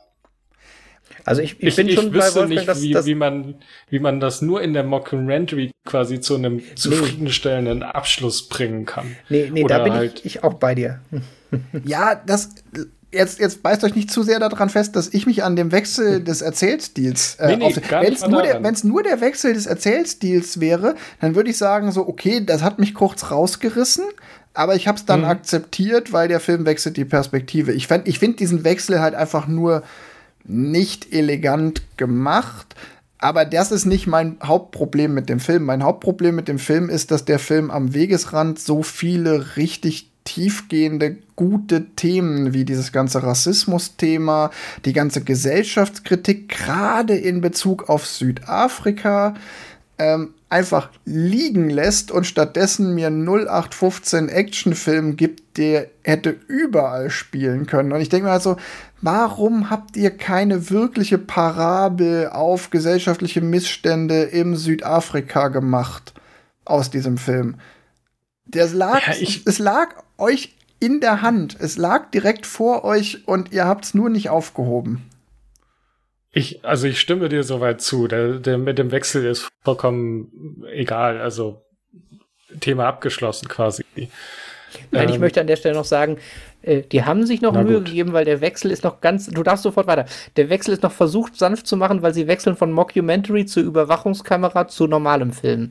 Also ich, ich, ich bin ich schon wüsste bei Wolfgang, nicht, dass, wie, dass wie, man, wie man das nur in der Mockumentary quasi zu einem zufriedenstellenden Abschluss bringen kann. Nee, nee, Oder da bin halt ich, ich auch bei dir. ja, das jetzt, jetzt beißt euch nicht zu sehr daran fest, dass ich mich an dem Wechsel des Erzählstils äh, nee, nee, Wenn es nur, der, nur der Wechsel des Erzählstils wäre, dann würde ich sagen, so, okay, das hat mich kurz rausgerissen, aber ich habe es dann mhm. akzeptiert, weil der Film wechselt die Perspektive. Ich, ich finde diesen Wechsel halt einfach nur nicht elegant gemacht. Aber das ist nicht mein Hauptproblem mit dem Film. Mein Hauptproblem mit dem Film ist, dass der Film am Wegesrand so viele richtig tiefgehende, gute Themen wie dieses ganze Rassismus-Thema, die ganze Gesellschaftskritik, gerade in Bezug auf Südafrika, ähm, einfach liegen lässt und stattdessen mir 0815 Actionfilm gibt, der hätte überall spielen können. Und ich denke mir halt so, warum habt ihr keine wirkliche Parabel auf gesellschaftliche Missstände im Südafrika gemacht aus diesem Film? Der lag, ja, es lag euch in der Hand. Es lag direkt vor euch und ihr habt es nur nicht aufgehoben. Ich, also ich stimme dir soweit zu. Der, der mit dem Wechsel ist vollkommen egal. Also Thema abgeschlossen quasi. Nein, ähm, ich möchte an der Stelle noch sagen, äh, die haben sich noch Mühe gut. gegeben, weil der Wechsel ist noch ganz, du darfst sofort weiter. Der Wechsel ist noch versucht sanft zu machen, weil sie wechseln von Mockumentary zu Überwachungskamera zu normalem Film.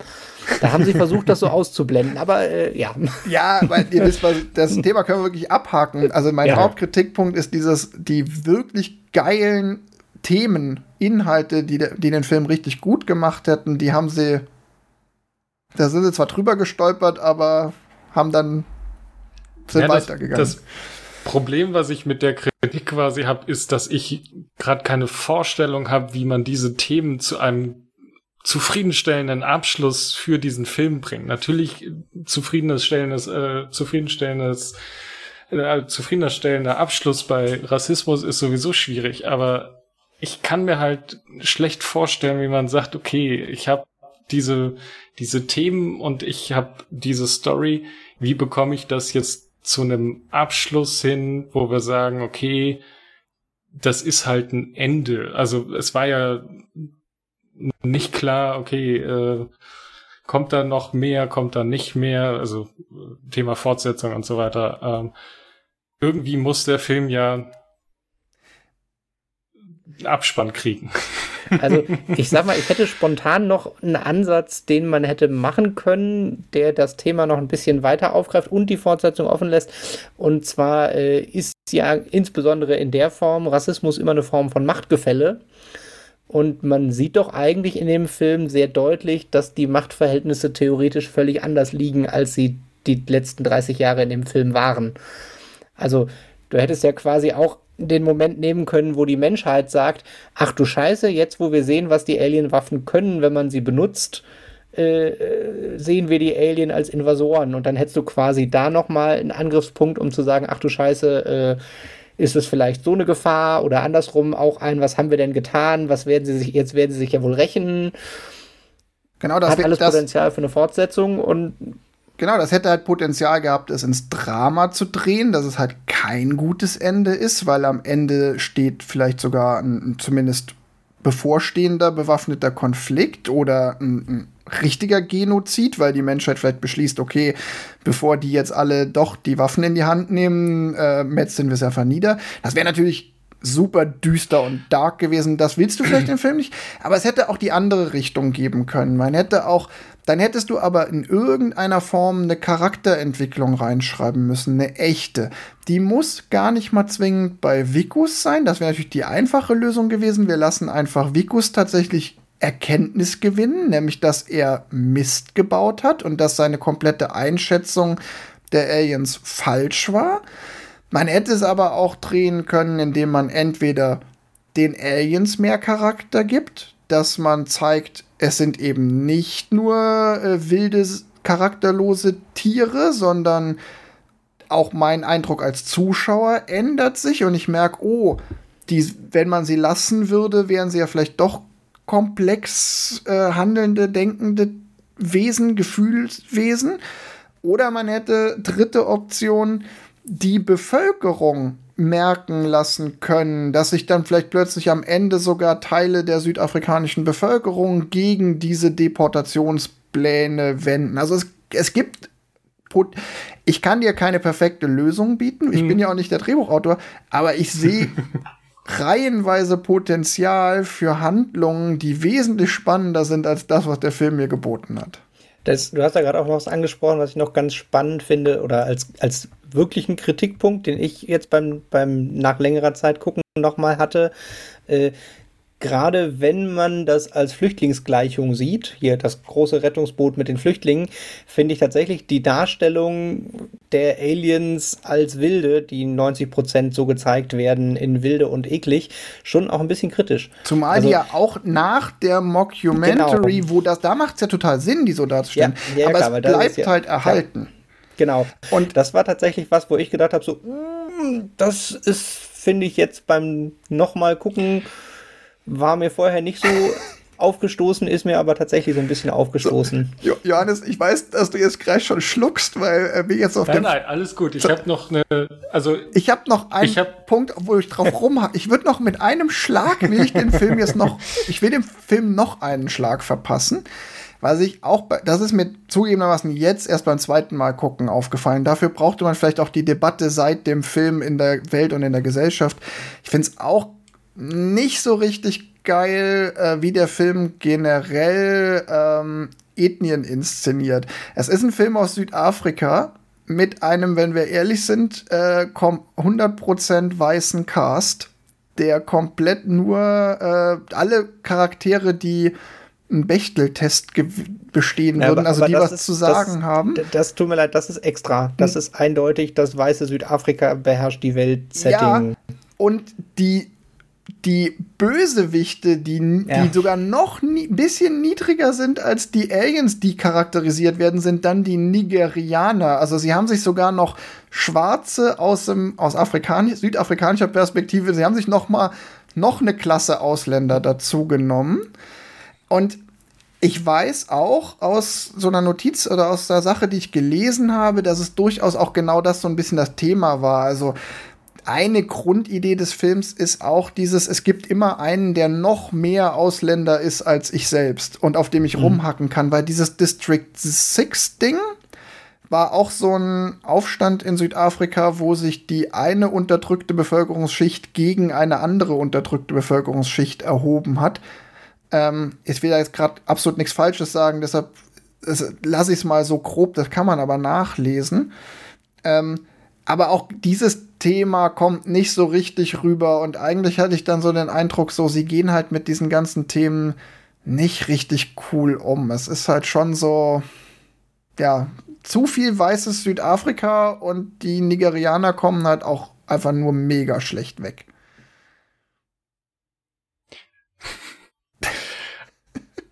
Da haben sie (laughs) versucht, das so auszublenden, aber äh, ja. Ja, weil ihr wisst, (laughs) das Thema können wir wirklich abhaken. Also mein ja. Hauptkritikpunkt ist dieses, die wirklich geilen Themen, Inhalte, die, die den Film richtig gut gemacht hätten, die haben sie Da sind sie zwar drüber gestolpert, aber haben dann sind Ja, das, weitergegangen. das Problem, was ich mit der Kritik quasi habe, ist, dass ich gerade keine Vorstellung habe, wie man diese Themen zu einem zufriedenstellenden Abschluss für diesen Film bringt. Natürlich zufriedenstellendes, äh, zufriedenstellendes, äh, zufriedenstellender Abschluss bei Rassismus ist sowieso schwierig, aber ich kann mir halt schlecht vorstellen, wie man sagt, okay, ich habe diese diese Themen und ich habe diese Story, wie bekomme ich das jetzt zu einem Abschluss hin, wo wir sagen, okay, das ist halt ein Ende. Also es war ja nicht klar, okay, äh, kommt da noch mehr, kommt da nicht mehr, also äh, Thema Fortsetzung und so weiter. Ähm, irgendwie muss der Film ja Abspann kriegen. (laughs) Also ich sag mal, ich hätte spontan noch einen Ansatz, den man hätte machen können, der das Thema noch ein bisschen weiter aufgreift und die Fortsetzung offen lässt. Und zwar äh, ist ja insbesondere in der Form Rassismus immer eine Form von Machtgefälle. Und man sieht doch eigentlich in dem Film sehr deutlich, dass die Machtverhältnisse theoretisch völlig anders liegen, als sie die letzten 30 Jahre in dem Film waren. Also du hättest ja quasi auch den Moment nehmen können, wo die Menschheit sagt, ach du Scheiße, jetzt wo wir sehen, was die Alienwaffen können, wenn man sie benutzt, äh, äh, sehen wir die Alien als Invasoren. Und dann hättest du quasi da nochmal einen Angriffspunkt, um zu sagen, ach du Scheiße, äh, ist es vielleicht so eine Gefahr oder andersrum auch ein, was haben wir denn getan, was werden sie sich, jetzt werden sie sich ja wohl rächen. genau, das, Hat alles das, Potenzial für eine Fortsetzung und genau, das hätte halt Potenzial gehabt, es ins Drama zu drehen, dass es halt kein gutes Ende ist, weil am Ende steht vielleicht sogar ein, zumindest bevorstehender bewaffneter Konflikt oder ein, ein richtiger Genozid, weil die Menschheit vielleicht beschließt, okay, bevor die jetzt alle doch die Waffen in die Hand nehmen, äh, metzeln wir es einfach nieder. Das wäre natürlich super düster und dark gewesen. Das willst du vielleicht im Film nicht. Aber es hätte auch die andere Richtung geben können. Man hätte auch, dann hättest du aber in irgendeiner Form eine Charakterentwicklung reinschreiben müssen, eine echte. Die muss gar nicht mal zwingend bei Vikus sein. Das wäre natürlich die einfache Lösung gewesen. Wir lassen einfach Vikus tatsächlich Erkenntnis gewinnen, nämlich dass er Mist gebaut hat und dass seine komplette Einschätzung der Aliens falsch war. Man hätte es aber auch drehen können, indem man entweder den Aliens mehr Charakter gibt, dass man zeigt, es sind eben nicht nur äh, wilde, charakterlose Tiere, sondern auch mein Eindruck als Zuschauer ändert sich und ich merke, oh, die, wenn man sie lassen würde, wären sie ja vielleicht doch komplex äh, handelnde, denkende Wesen, Gefühlswesen. Oder man hätte dritte Option, die Bevölkerung merken lassen können, dass sich dann vielleicht plötzlich am Ende sogar Teile der südafrikanischen Bevölkerung gegen diese Deportationspläne wenden. Also es, es gibt ich kann dir keine perfekte Lösung bieten. Ich bin ja auch nicht der Drehbuchautor, aber ich sehe (laughs) reihenweise Potenzial für Handlungen, die wesentlich spannender sind als das, was der Film mir geboten hat. Das, du hast ja gerade auch noch was angesprochen, was ich noch ganz spannend finde oder als, als wirklichen Kritikpunkt, den ich jetzt beim, beim nach längerer Zeit gucken nochmal hatte. Äh, gerade wenn man das als Flüchtlingsgleichung sieht, hier das große Rettungsboot mit den Flüchtlingen, finde ich tatsächlich die Darstellung der Aliens als Wilde, die 90 Prozent so gezeigt werden in wilde und eklig, schon auch ein bisschen kritisch. Zumal Also- die ja auch nach der Mockumentary, wo das, da macht es ja total Sinn, die so darzustellen. Ja, ja, aber klar, es bleibt ja- halt erhalten. Genau. Und- Und das war tatsächlich was, wo ich gedacht habe, so, mm, das ist, finde ich jetzt beim nochmal gucken, war mir vorher nicht so (laughs) aufgestoßen, ist mir aber tatsächlich so ein bisschen aufgestoßen. Jo Johannes, ich weiß, dass du jetzt gleich schon schluckst, weil äh, wir jetzt auf Nein, dem. nein, alles gut. Ich habe noch eine, also Ich habe noch einen Ich hab- Punkt, wo ich drauf (laughs) rumhack. Ich würde noch mit einem Schlag will ich den Film jetzt noch, (laughs) ich will dem Film noch einen Schlag verpassen. Was ich auch, bei, das ist mir zugegebenermaßen jetzt erst beim zweiten Mal gucken aufgefallen. Dafür brauchte man vielleicht auch die Debatte seit dem Film in der Welt und in der Gesellschaft. Ich finde es auch nicht so richtig geil, äh, wie der Film generell ähm, Ethnien inszeniert. Es ist ein Film aus Südafrika mit einem, wenn wir ehrlich sind, äh, kom- 100% weißen Cast, der komplett nur äh, alle Charaktere, die einen Bechteltest bestehen ja, würden, also die was ist, zu sagen das, haben. Das tut mir leid, das ist extra. Das hm. ist eindeutig, das weiße Südafrika beherrscht die Welt-Setting. Ja, und die die Bösewichte, die, ja. die sogar noch ein nie, bisschen niedriger sind als die Aliens, die charakterisiert werden, sind dann die Nigerianer. Also sie haben sich sogar noch Schwarze aus, dem, aus Afrikanisch, südafrikanischer Perspektive, sie haben sich noch mal noch eine Klasse Ausländer dazu genommen. Und ich weiß auch aus so einer Notiz oder aus der Sache, die ich gelesen habe, dass es durchaus auch genau das so ein bisschen das Thema war. Also eine Grundidee des Films ist auch dieses, es gibt immer einen, der noch mehr Ausländer ist als ich selbst und auf dem ich mhm. rumhacken kann, weil dieses District 6 Ding war auch so ein Aufstand in Südafrika, wo sich die eine unterdrückte Bevölkerungsschicht gegen eine andere unterdrückte Bevölkerungsschicht erhoben hat. Ähm, ich will da jetzt gerade absolut nichts Falsches sagen, deshalb lasse ich es mal so grob, das kann man aber nachlesen. Ähm, aber auch dieses Thema kommt nicht so richtig rüber und eigentlich hatte ich dann so den Eindruck, so sie gehen halt mit diesen ganzen Themen nicht richtig cool um. Es ist halt schon so, ja, zu viel weißes Südafrika und die Nigerianer kommen halt auch einfach nur mega schlecht weg.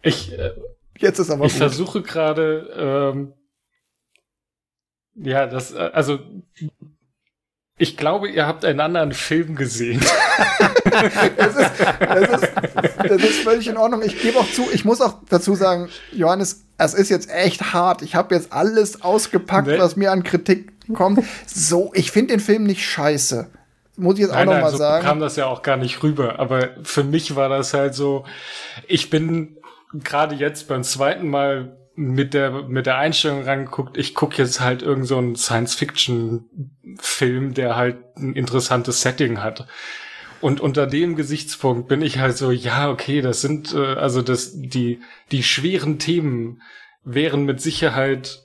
Ich, äh, Jetzt ist aber ich gut. versuche gerade ähm, ja, das, äh, also, ich glaube, ihr habt einen anderen Film gesehen. (laughs) das, ist, das, ist, das ist völlig in Ordnung. Ich gebe auch zu, ich muss auch dazu sagen, Johannes, es ist jetzt echt hart. Ich habe jetzt alles ausgepackt, nee. was mir an Kritik kommt. So, ich finde den Film nicht scheiße. Muss ich jetzt nein, auch noch mal so sagen. kam das ja auch gar nicht rüber. Aber für mich war das halt so, ich bin gerade jetzt beim zweiten Mal mit der mit der Einstellung rangeguckt, ich gucke jetzt halt irgend so einen Science-Fiction-Film, der halt ein interessantes Setting hat. Und unter dem Gesichtspunkt bin ich halt so, ja, okay, das sind äh, also das die die schweren Themen wären mit Sicherheit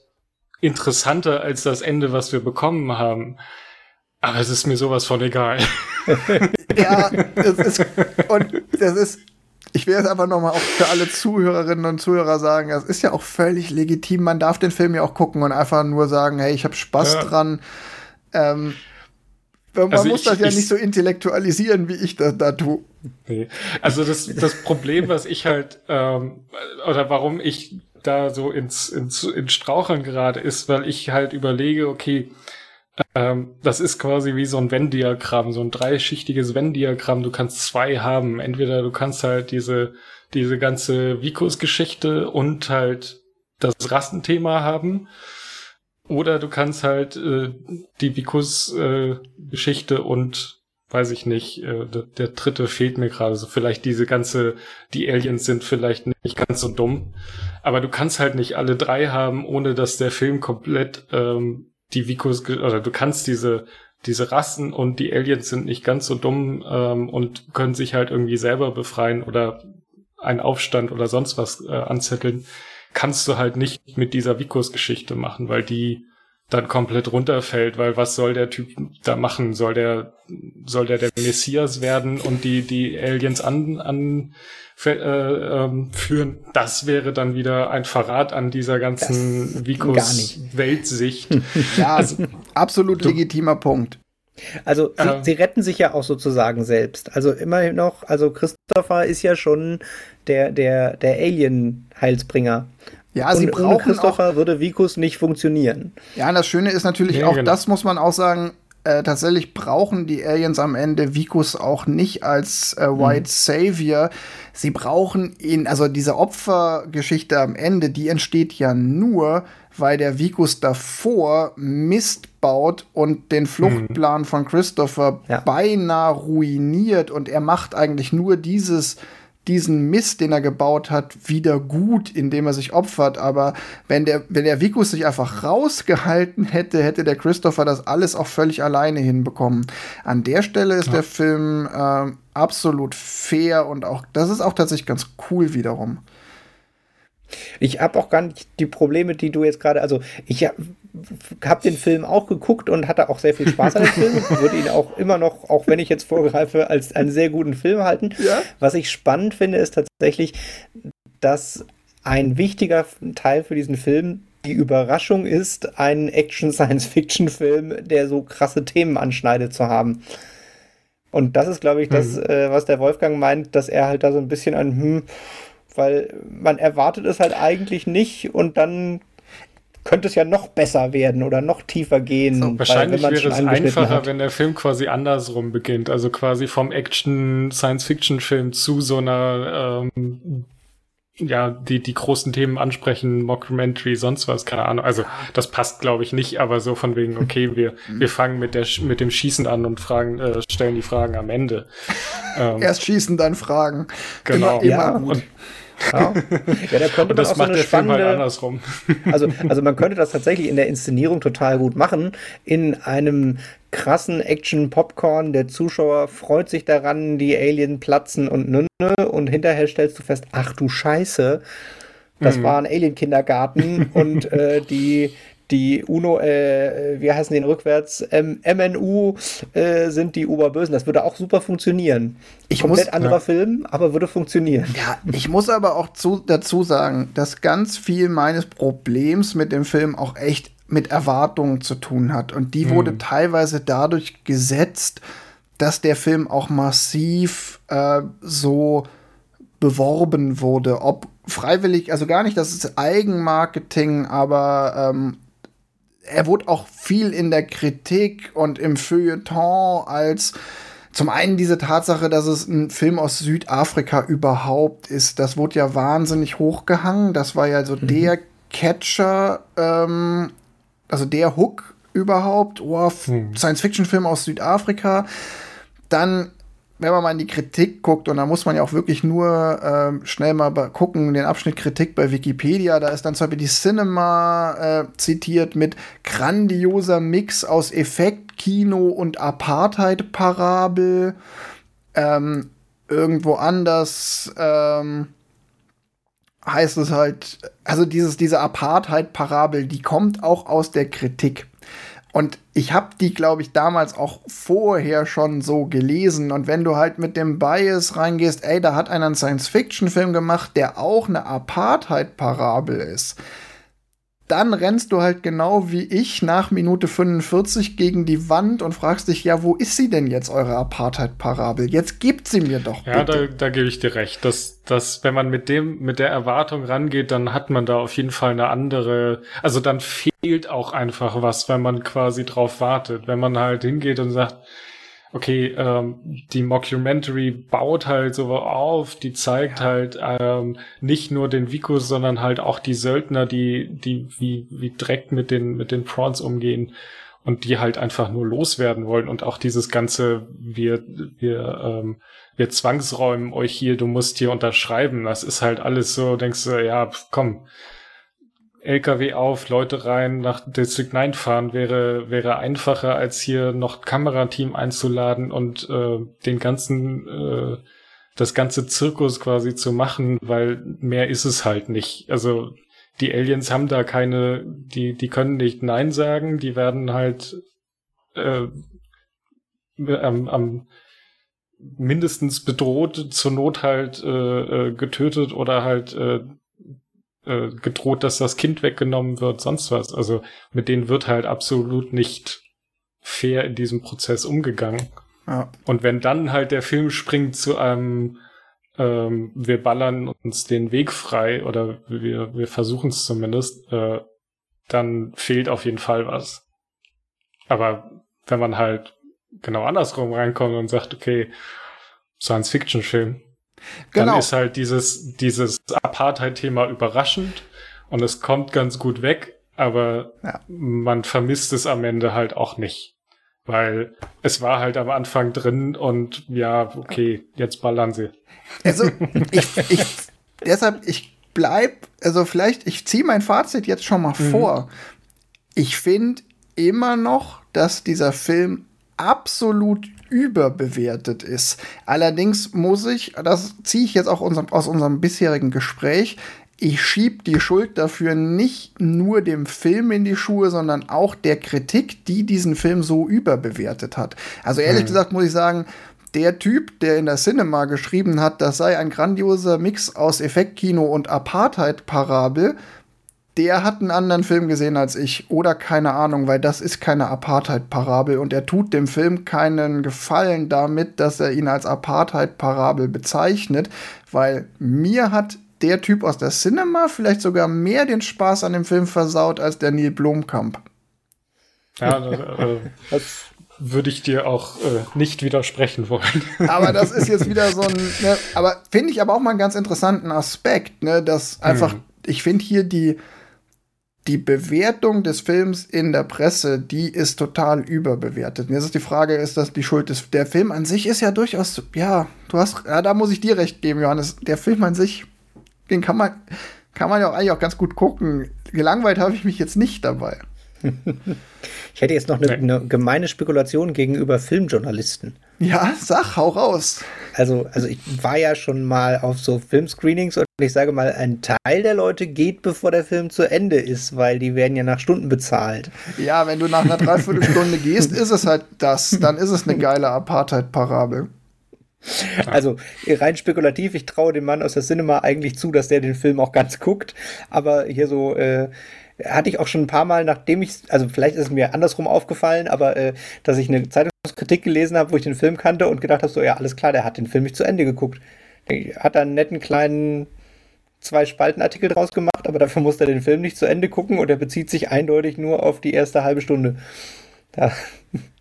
interessanter als das Ende, was wir bekommen haben. Aber es ist mir sowas von egal. (laughs) ja, es ist und das ist ich will jetzt einfach nochmal auch für alle Zuhörerinnen und Zuhörer sagen, es ist ja auch völlig legitim. Man darf den Film ja auch gucken und einfach nur sagen, hey, ich habe Spaß ja. dran. Ähm, man also muss ich, das ja ich, nicht so intellektualisieren, wie ich das da tue. Nee. Also das, das Problem, was ich halt, ähm, oder warum ich da so ins, ins, ins Straucheln gerade ist, weil ich halt überlege, okay, ähm, das ist quasi wie so ein Venn-Diagramm, so ein dreischichtiges Venn-Diagramm. Du kannst zwei haben. Entweder du kannst halt diese, diese ganze Vikos-Geschichte und halt das Rassenthema haben. Oder du kannst halt äh, die Vikos-Geschichte äh, und weiß ich nicht, äh, der, der dritte fehlt mir gerade. So vielleicht diese ganze, die Aliens sind vielleicht nicht ganz so dumm. Aber du kannst halt nicht alle drei haben, ohne dass der Film komplett ähm, die Vikos, oder du kannst diese, diese Rassen und die Aliens sind nicht ganz so dumm ähm, und können sich halt irgendwie selber befreien oder einen Aufstand oder sonst was äh, anzetteln, kannst du halt nicht mit dieser Vikos-Geschichte machen, weil die dann komplett runterfällt, weil was soll der Typ da machen? Soll der, soll der der Messias werden und die, die Aliens an, an äh, ähm, führen? Das wäre dann wieder ein Verrat an dieser ganzen Vikos-Weltsicht. (laughs) ja, also, absolut legitimer Punkt. Also sie, ähm, sie, retten sich ja auch sozusagen selbst. Also immerhin noch, also Christopher ist ja schon der, der, der Alien-Heilsbringer. Ja, sie brauchen ohne Christopher auch, würde Vikus nicht funktionieren. Ja, und das Schöne ist natürlich ja, auch, genau. das muss man auch sagen, äh, tatsächlich brauchen die Aliens am Ende Vikus auch nicht als äh, White mhm. Savior. Sie brauchen ihn, also diese Opfergeschichte am Ende, die entsteht ja nur, weil der Vikus davor Mist baut und den Fluchtplan mhm. von Christopher ja. beinahe ruiniert und er macht eigentlich nur dieses diesen Mist, den er gebaut hat, wieder gut, indem er sich opfert. Aber wenn der, wenn der Vikus sich einfach rausgehalten hätte, hätte der Christopher das alles auch völlig alleine hinbekommen. An der Stelle ist ja. der Film äh, absolut fair und auch, das ist auch tatsächlich ganz cool wiederum. Ich habe auch gar nicht die Probleme, die du jetzt gerade, also ich habe hab den Film auch geguckt und hatte auch sehr viel Spaß an dem Film. (laughs) Würde ihn auch immer noch, auch wenn ich jetzt vorgreife, als einen sehr guten Film halten. Ja? Was ich spannend finde, ist tatsächlich, dass ein wichtiger Teil für diesen Film die Überraschung ist, einen Action-Science-Fiction-Film, der so krasse Themen anschneidet, zu haben. Und das ist, glaube ich, das, mhm. äh, was der Wolfgang meint, dass er halt da so ein bisschen an, hm, weil man erwartet es halt eigentlich nicht und dann könnte es ja noch besser werden oder noch tiefer gehen. So, wahrscheinlich wäre es einfacher, hat. wenn der Film quasi andersrum beginnt. Also quasi vom Action-Science-Fiction-Film zu so einer ähm, ja, die, die großen Themen ansprechen, Mockumentary, sonst was, keine Ahnung. Also, das passt, glaube ich, nicht, aber so von wegen, okay, (laughs) wir, wir fangen mit der, mit dem Schießen an und fragen, äh, stellen die Fragen am Ende. (laughs) Ähm, Erst schießen, dann fragen. Genau. Immer, immer ja. gut. Und, ja. ja, da könnte das macht so der Film halt andersrum. (laughs) Also, also man könnte das tatsächlich in der Inszenierung total gut machen. In einem krassen Action-Popcorn, der Zuschauer freut sich daran, die Alien platzen und nünne und hinterher stellst du fest, ach du Scheiße, das mhm. war ein Alien-Kindergarten und äh, die, die UNO, äh, wie heißen den rückwärts, M MNU äh, sind die Oberbösen. Das würde auch super funktionieren. Ich Komplett muss, anderer ja. Film, aber würde funktionieren. Ja, ich muss aber auch zu, dazu sagen, dass ganz viel meines Problems mit dem Film auch echt mit Erwartungen zu tun hat. Und die mhm. wurde teilweise dadurch gesetzt, dass der Film auch massiv äh, so beworben wurde. Ob freiwillig, also gar nicht, das ist Eigenmarketing, aber ähm, er wurde auch viel in der Kritik und im Feuilleton als zum einen diese Tatsache, dass es ein Film aus Südafrika überhaupt ist, das wurde ja wahnsinnig hochgehangen. Das war ja so mhm. der Catcher, ähm, also der Hook überhaupt. Oh, mhm. Science-Fiction-Film aus Südafrika. Dann wenn man mal in die Kritik guckt, und da muss man ja auch wirklich nur äh, schnell mal gucken, den Abschnitt Kritik bei Wikipedia, da ist dann zum Beispiel die Cinema äh, zitiert mit grandioser Mix aus Effekt, Kino und Apartheid-Parabel. Ähm, irgendwo anders ähm, heißt es halt, also dieses, diese Apartheid-Parabel, die kommt auch aus der Kritik. Und ich habe die, glaube ich, damals auch vorher schon so gelesen. Und wenn du halt mit dem Bias reingehst, ey, da hat einer einen Science-Fiction-Film gemacht, der auch eine Apartheid-Parabel ist, dann rennst du halt genau wie ich nach Minute 45 gegen die Wand und fragst dich, ja, wo ist sie denn jetzt, eure Apartheid-Parabel? Jetzt gibt sie mir doch. Ja, bitte. da, da gebe ich dir recht. Dass, dass, wenn man mit dem, mit der Erwartung rangeht, dann hat man da auf jeden Fall eine andere, also dann fehlt auch einfach was, wenn man quasi drauf wartet. Wenn man halt hingeht und sagt, okay, ähm, die Mockumentary baut halt so auf, die zeigt halt ähm, nicht nur den Vikus, sondern halt auch die Söldner, die, die wie, wie Dreck mit den, mit den Prawns umgehen und die halt einfach nur loswerden wollen und auch dieses ganze, wir, wir, ähm, wir zwangsräumen euch hier, du musst hier unterschreiben, das ist halt alles so, denkst du, ja, komm, LKW auf, Leute rein, nach District 9 fahren, wäre, wäre einfacher, als hier noch Kamerateam einzuladen und äh, den ganzen, äh, das ganze Zirkus quasi zu machen, weil mehr ist es halt nicht. Also die Aliens haben da keine, die, die können nicht Nein sagen, die werden halt äh, am, am mindestens bedroht, zur Not halt äh, äh getötet oder halt äh, äh, gedroht, dass das Kind weggenommen wird, sonst was. Also mit denen wird halt absolut nicht fair in diesem Prozess umgegangen. Ja. Und wenn dann halt der Film springt zu einem, ähm, wir ballern uns den Weg frei oder wir, wir versuchen es zumindest, äh, dann fehlt auf jeden Fall was. Aber wenn man halt genau andersrum reinkommt und sagt, okay, Science-Fiction-Film, Genau. Dann ist halt dieses, dieses Apartheid-Thema überraschend und es kommt ganz gut weg, aber ja. man vermisst es am Ende halt auch nicht. Weil es war halt am Anfang drin und ja, okay, jetzt ballern sie. Also, ich, ich deshalb, ich bleib, also vielleicht, ich ziehe mein Fazit jetzt schon mal mhm. vor. Ich finde immer noch, dass dieser Film absolut überbewertet ist. Allerdings muss ich, das ziehe ich jetzt auch aus unserem bisherigen Gespräch, ich schieb die Schuld dafür nicht nur dem Film in die Schuhe, sondern auch der Kritik, die diesen Film so überbewertet hat. Also ehrlich hm. gesagt muss ich sagen, der Typ, der in der Cinema geschrieben hat, das sei ein grandioser Mix aus Effektkino und Apartheid-Parabel, der hat einen anderen Film gesehen als ich. Oder keine Ahnung, weil das ist keine Apartheid-Parabel. Und er tut dem Film keinen Gefallen damit, dass er ihn als Apartheid-Parabel bezeichnet. Weil mir hat der Typ aus der Cinema vielleicht sogar mehr den Spaß an dem Film versaut als der Neil Blomkamp. Ja, das, äh, das würde ich dir auch äh, nicht widersprechen wollen. (laughs) aber das ist jetzt wieder so ein, ne, aber finde ich aber auch mal einen ganz interessanten Aspekt, ne, dass einfach, hm. ich finde hier die, die Bewertung des Films in der Presse, die ist total überbewertet. Und jetzt ist die Frage, ist das die Schuld des, der Film an sich ist ja durchaus, ja, du hast, ja, da muss ich dir recht geben, Johannes, der Film an sich, den kann man, kann man ja auch eigentlich auch ganz gut gucken. Gelangweilt habe ich mich jetzt nicht dabei. (laughs) Ich hätte jetzt noch eine, eine, gemeine Spekulation gegenüber Filmjournalisten. Ja, sag, hau raus. Also, also ich war ja schon mal auf so Filmscreenings und ich sage mal, ein Teil der Leute geht, bevor der Film zu Ende ist, weil die werden ja nach Stunden bezahlt. Ja, wenn du nach einer Dreiviertelstunde gehst, ist es halt das. Dann ist es eine geile Apartheid-Parabel. Also rein spekulativ, ich traue dem Mann aus der Cinema eigentlich zu, dass der den Film auch ganz guckt. Aber hier so äh, hatte ich auch schon ein paar Mal, nachdem ich, also vielleicht ist es mir andersrum aufgefallen, aber äh, dass ich eine Zeitungskritik gelesen habe, wo ich den Film kannte und gedacht habe, so ja, alles klar, der hat den Film nicht zu Ende geguckt. Der hat da einen netten kleinen zwei Spalten Artikel draus gemacht, aber dafür muss er den Film nicht zu Ende gucken und er bezieht sich eindeutig nur auf die erste halbe Stunde. Da, (laughs)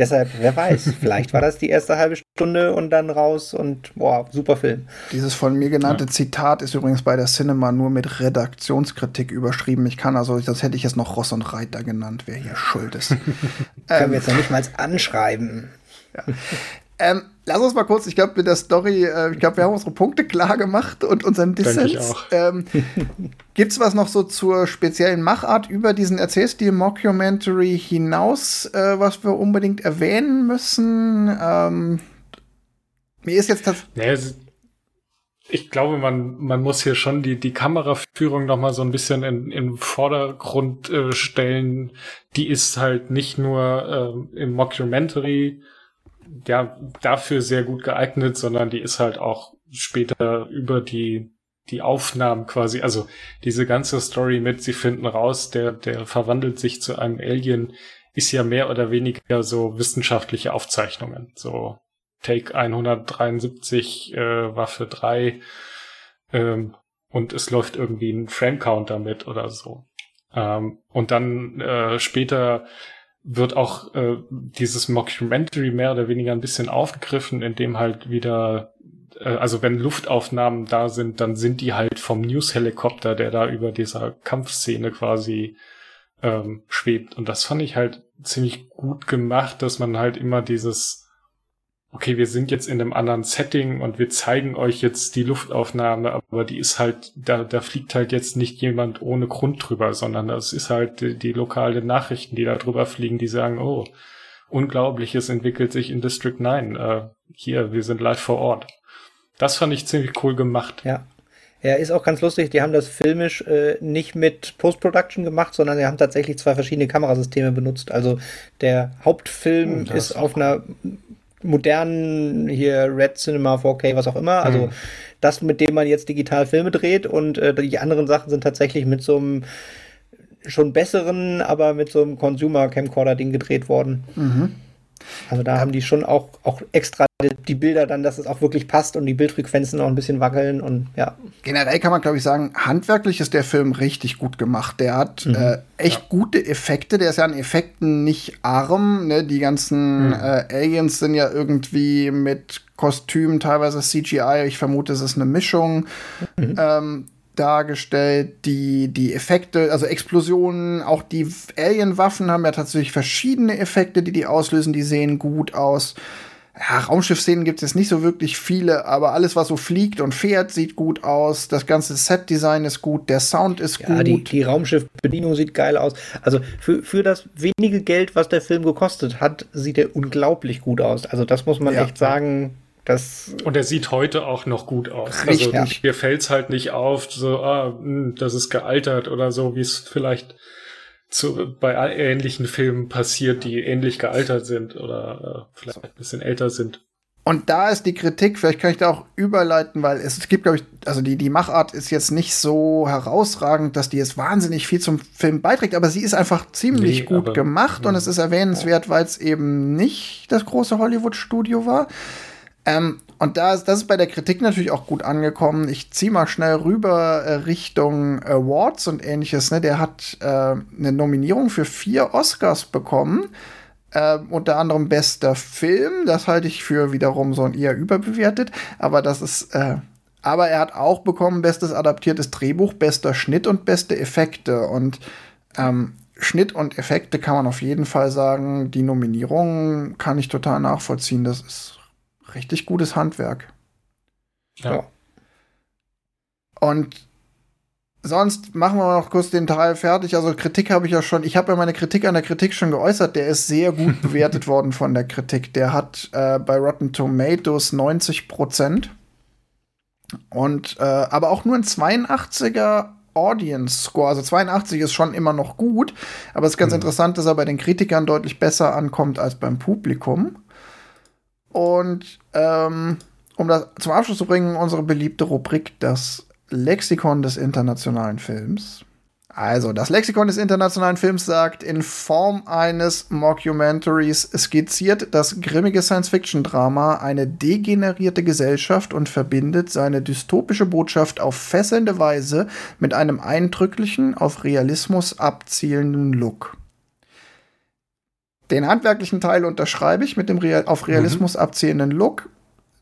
Deshalb, wer weiß, (laughs) vielleicht war das die erste halbe Stunde und dann raus und boah, super Film. Dieses von mir genannte ja. Zitat ist übrigens bei der Cinema nur mit Redaktionskritik überschrieben. Ich kann also, das hätte ich jetzt noch Ross und Reiter genannt, wer hier schuld ist. (laughs) Können ähm, wir jetzt noch nicht mal anschreiben. Ja. Ähm, lass uns mal kurz, ich glaube, mit der Story, äh, ich glaube, wir haben unsere Punkte klar gemacht und unseren Dissens. Ähm, (laughs) Gibt es was noch so zur speziellen Machart über diesen Erzählstil Mockumentary hinaus, äh, was wir unbedingt erwähnen müssen? Ähm, mir ist jetzt das. Nee, ich glaube, man, man muss hier schon die, die Kameraführung noch mal so ein bisschen in, in Vordergrund äh, stellen. Die ist halt nicht nur äh, im Mockumentary ja, dafür sehr gut geeignet, sondern die ist halt auch später über die, die Aufnahmen quasi, also diese ganze Story mit, sie finden raus, der, der verwandelt sich zu einem Alien, ist ja mehr oder weniger so wissenschaftliche Aufzeichnungen, so Take 173, äh, Waffe 3, ähm, und es läuft irgendwie ein Frame Counter mit oder so. Ähm, und dann äh, später wird auch äh, dieses Mockumentary mehr oder weniger ein bisschen aufgegriffen, indem halt wieder, äh, also wenn Luftaufnahmen da sind, dann sind die halt vom News-Helikopter, der da über dieser Kampfszene quasi ähm, schwebt. Und das fand ich halt ziemlich gut gemacht, dass man halt immer dieses okay, wir sind jetzt in einem anderen Setting und wir zeigen euch jetzt die Luftaufnahme, aber die ist halt, da, da fliegt halt jetzt nicht jemand ohne Grund drüber, sondern das ist halt die, die lokalen Nachrichten, die da drüber fliegen, die sagen, oh, Unglaubliches entwickelt sich in District 9. Äh, hier, wir sind live vor Ort. Das fand ich ziemlich cool gemacht. Ja. Ja, ist auch ganz lustig. Die haben das filmisch äh, nicht mit Post-Production gemacht, sondern sie haben tatsächlich zwei verschiedene Kamerasysteme benutzt. Also der Hauptfilm hm, ist auf einer modernen hier Red Cinema 4K, was auch immer. Also mhm. das, mit dem man jetzt digital Filme dreht und äh, die anderen Sachen sind tatsächlich mit so einem schon besseren, aber mit so einem Consumer Camcorder Ding gedreht worden. Mhm. Also da haben die schon auch, auch extra die Bilder dann, dass es auch wirklich passt und die Bildfrequenzen auch ein bisschen wackeln und ja. Generell kann man, glaube ich, sagen, handwerklich ist der Film richtig gut gemacht. Der hat mhm. äh, echt ja. gute Effekte. Der ist ja an Effekten nicht arm. Ne? Die ganzen mhm. äh, Aliens sind ja irgendwie mit Kostümen, teilweise CGI. Ich vermute, es ist eine Mischung. Mhm. Ähm, dargestellt, die, die Effekte, also Explosionen, auch die Alien-Waffen haben ja tatsächlich verschiedene Effekte, die die auslösen, die sehen gut aus. Ja, Raumschiff-Szenen gibt es nicht so wirklich viele, aber alles, was so fliegt und fährt, sieht gut aus. Das ganze Set-Design ist gut, der Sound ist ja, gut. Die, die Raumschiff-Bedienung sieht geil aus. Also für, für das wenige Geld, was der Film gekostet hat, sieht er unglaublich gut aus. Also das muss man ja. echt sagen. Das und er sieht heute auch noch gut aus. Richtig. Also mir fällt es halt nicht auf, so, ah, mh, hm, das ist gealtert oder so, wie es vielleicht zu, bei ähnlichen Filmen passiert, die ähnlich gealtert sind oder äh, vielleicht ein bisschen älter sind. Und da ist die Kritik, vielleicht kann ich da auch überleiten, weil es, es gibt, glaube ich, also die, die Machart ist jetzt nicht so herausragend, dass die jetzt wahnsinnig viel zum Film beiträgt, aber sie ist einfach ziemlich nee, gut aber, gemacht ja. und es ist erwähnenswert, weil es eben nicht das große Hollywood-Studio war. Ähm, und da ist, das ist bei der Kritik natürlich auch gut angekommen. Ich ziehe mal schnell rüber äh, Richtung Awards und ähnliches. Ne? Der hat äh, eine Nominierung für vier Oscars bekommen. Äh, unter anderem bester Film. Das halte ich für wiederum so ein eher überbewertet. Aber das ist. Äh, aber er hat auch bekommen bestes adaptiertes Drehbuch, bester Schnitt und beste Effekte. Und ähm, Schnitt und Effekte kann man auf jeden Fall sagen. Die Nominierung kann ich total nachvollziehen. Das ist richtig gutes Handwerk. Ja. Und sonst machen wir noch kurz den Teil fertig. Also Kritik habe ich ja schon, ich habe ja meine Kritik an der Kritik schon geäußert. Der ist sehr gut (laughs) bewertet worden von der Kritik. Der hat äh, bei Rotten Tomatoes 90 Prozent. Und äh, aber auch nur ein 82er Audience Score. Also 82 ist schon immer noch gut, aber es ist ganz mhm. interessant, dass er bei den Kritikern deutlich besser ankommt als beim Publikum. Und ähm, um das zum Abschluss zu bringen, unsere beliebte Rubrik, das Lexikon des internationalen Films. Also, das Lexikon des internationalen Films sagt, in Form eines Mockumentaries skizziert das grimmige Science-Fiction-Drama eine degenerierte Gesellschaft und verbindet seine dystopische Botschaft auf fesselnde Weise mit einem eindrücklichen, auf Realismus abzielenden Look. Den handwerklichen Teil unterschreibe ich mit dem Real auf Realismus mhm. abzielenden Look.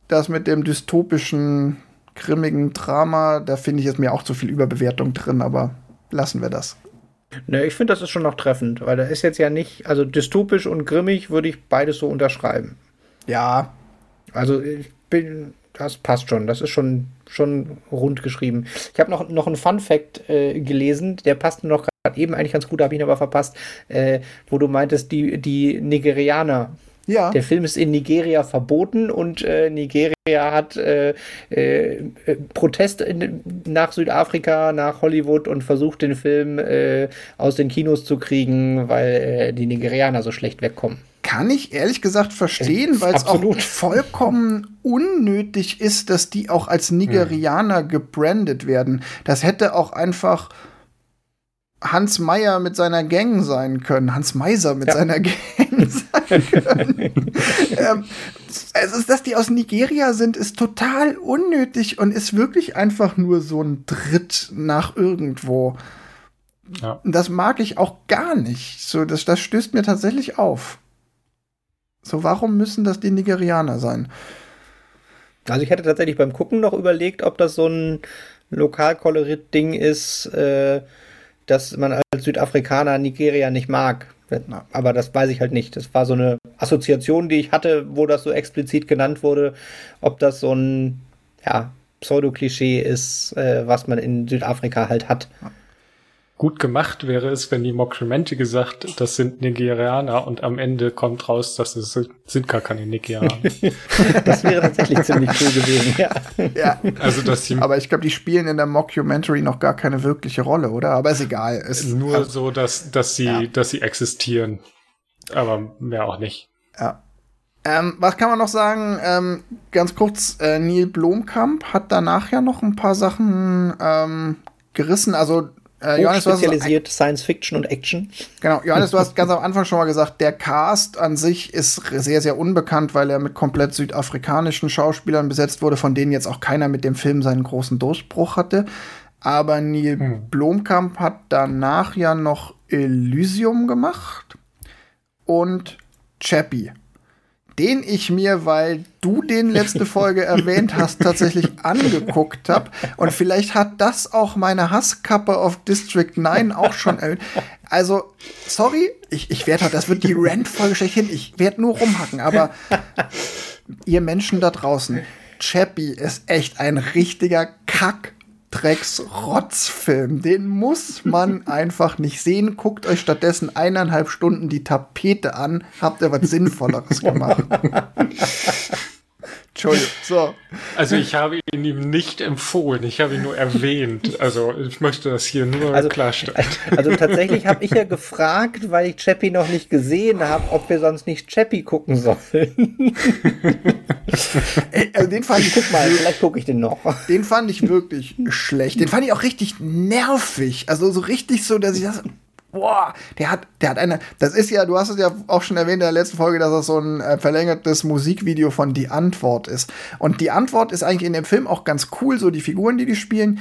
Das mit dem dystopischen, grimmigen Drama, da finde ich jetzt mir auch zu viel Überbewertung drin, aber lassen wir das. Ne, ich finde, das ist schon noch treffend, weil da ist jetzt ja nicht, also dystopisch und grimmig würde ich beides so unterschreiben. Ja. Also ich bin, das passt schon, das ist schon, schon rund geschrieben. Ich habe noch, noch einen Fun Fact äh, gelesen, der passt noch gerade eben eigentlich ganz gut, habe ich ihn aber verpasst, äh, wo du meintest, die, die Nigerianer. Ja. Der Film ist in Nigeria verboten und äh, Nigeria hat äh, äh, Protest in, nach Südafrika, nach Hollywood und versucht den Film äh, aus den Kinos zu kriegen, weil äh, die Nigerianer so schlecht wegkommen. Kann ich ehrlich gesagt verstehen, weil es auch vollkommen unnötig ist, dass die auch als Nigerianer hm. gebrandet werden. Das hätte auch einfach Hans Meyer mit seiner Gang sein können, Hans Meiser mit ja. seiner Gang (laughs) sein können. ähm, also, dass die aus Nigeria sind, ist total unnötig und ist wirklich einfach nur so ein Dritt nach irgendwo. Ja. Das mag ich auch gar nicht. So, das, das stößt mir tatsächlich auf. So, warum müssen das die Nigerianer sein? Also ich hätte tatsächlich beim Gucken noch überlegt, ob das so ein Lokalkolorit-Ding ist, äh, dass man als Südafrikaner Nigeria nicht mag. Aber das weiß ich halt nicht. Das war so eine Assoziation, die ich hatte, wo das so explizit genannt wurde, ob das so ein ja, Pseudo-Klischee ist, äh, was man in Südafrika halt hat gut gemacht wäre es, wenn die Mockumentary gesagt, das sind Nigerianer und am Ende kommt raus, dass es sind gar keine Nigerianer. (laughs) das wäre tatsächlich ziemlich cool gewesen, ja. ja. Also, dass sie Aber ich glaube, die spielen in der Mockumentary noch gar keine wirkliche Rolle, oder? Aber ist egal. Es ist nur also, so, dass, dass sie, ja. dass sie existieren. Aber mehr auch nicht. Ja. Ähm, was kann man noch sagen? Ähm, ganz kurz, äh, Neil Blomkamp hat danach ja noch ein paar Sachen ähm, gerissen. Also äh, Johannes, spezialisiert Science Fiction und Action. Genau, Johannes, du hast (laughs) ganz am Anfang schon mal gesagt, der Cast an sich ist sehr, sehr unbekannt, weil er mit komplett südafrikanischen Schauspielern besetzt wurde, von denen jetzt auch keiner mit dem Film seinen großen Durchbruch hatte. Aber Neil hm. Blomkamp hat danach ja noch Elysium gemacht und Chappie den ich mir, weil du den letzte (laughs) Folge erwähnt hast, tatsächlich angeguckt habe. Und vielleicht hat das auch meine Hasskappe auf District 9 auch schon erhöht. Also, sorry, ich, ich werde, das wird die Rant-Folge schlechthin. Ich werde nur rumhacken, aber ihr Menschen da draußen, Chappie ist echt ein richtiger Kack Drecks-Rotzfilm. Den muss man einfach nicht sehen. Guckt euch stattdessen eineinhalb Stunden die Tapete an. Habt ihr was Sinnvolleres gemacht. Entschuldigung. So. Also ich habe ihn ihm nicht empfohlen, ich habe ihn nur erwähnt. Also ich möchte das hier nur Also- klarstellen. Also tatsächlich habe ich ja gefragt, weil ich Chappie noch nicht gesehen habe, ob wir sonst nicht Chappie gucken sollen. (laughs) Also den fand ich Guck mal, vielleicht gucke ich den noch. Den fand ich wirklich schlecht. Den fand ich auch richtig nervig. Also so richtig so, dass ich das. Boah, der hat, der hat eine. Das ist ja, du hast es ja auch schon erwähnt in der letzten Folge, dass das so ein äh, verlängertes Musikvideo von Die Antwort ist. Und Die Antwort ist eigentlich in dem Film auch ganz cool, so die Figuren, die die spielen.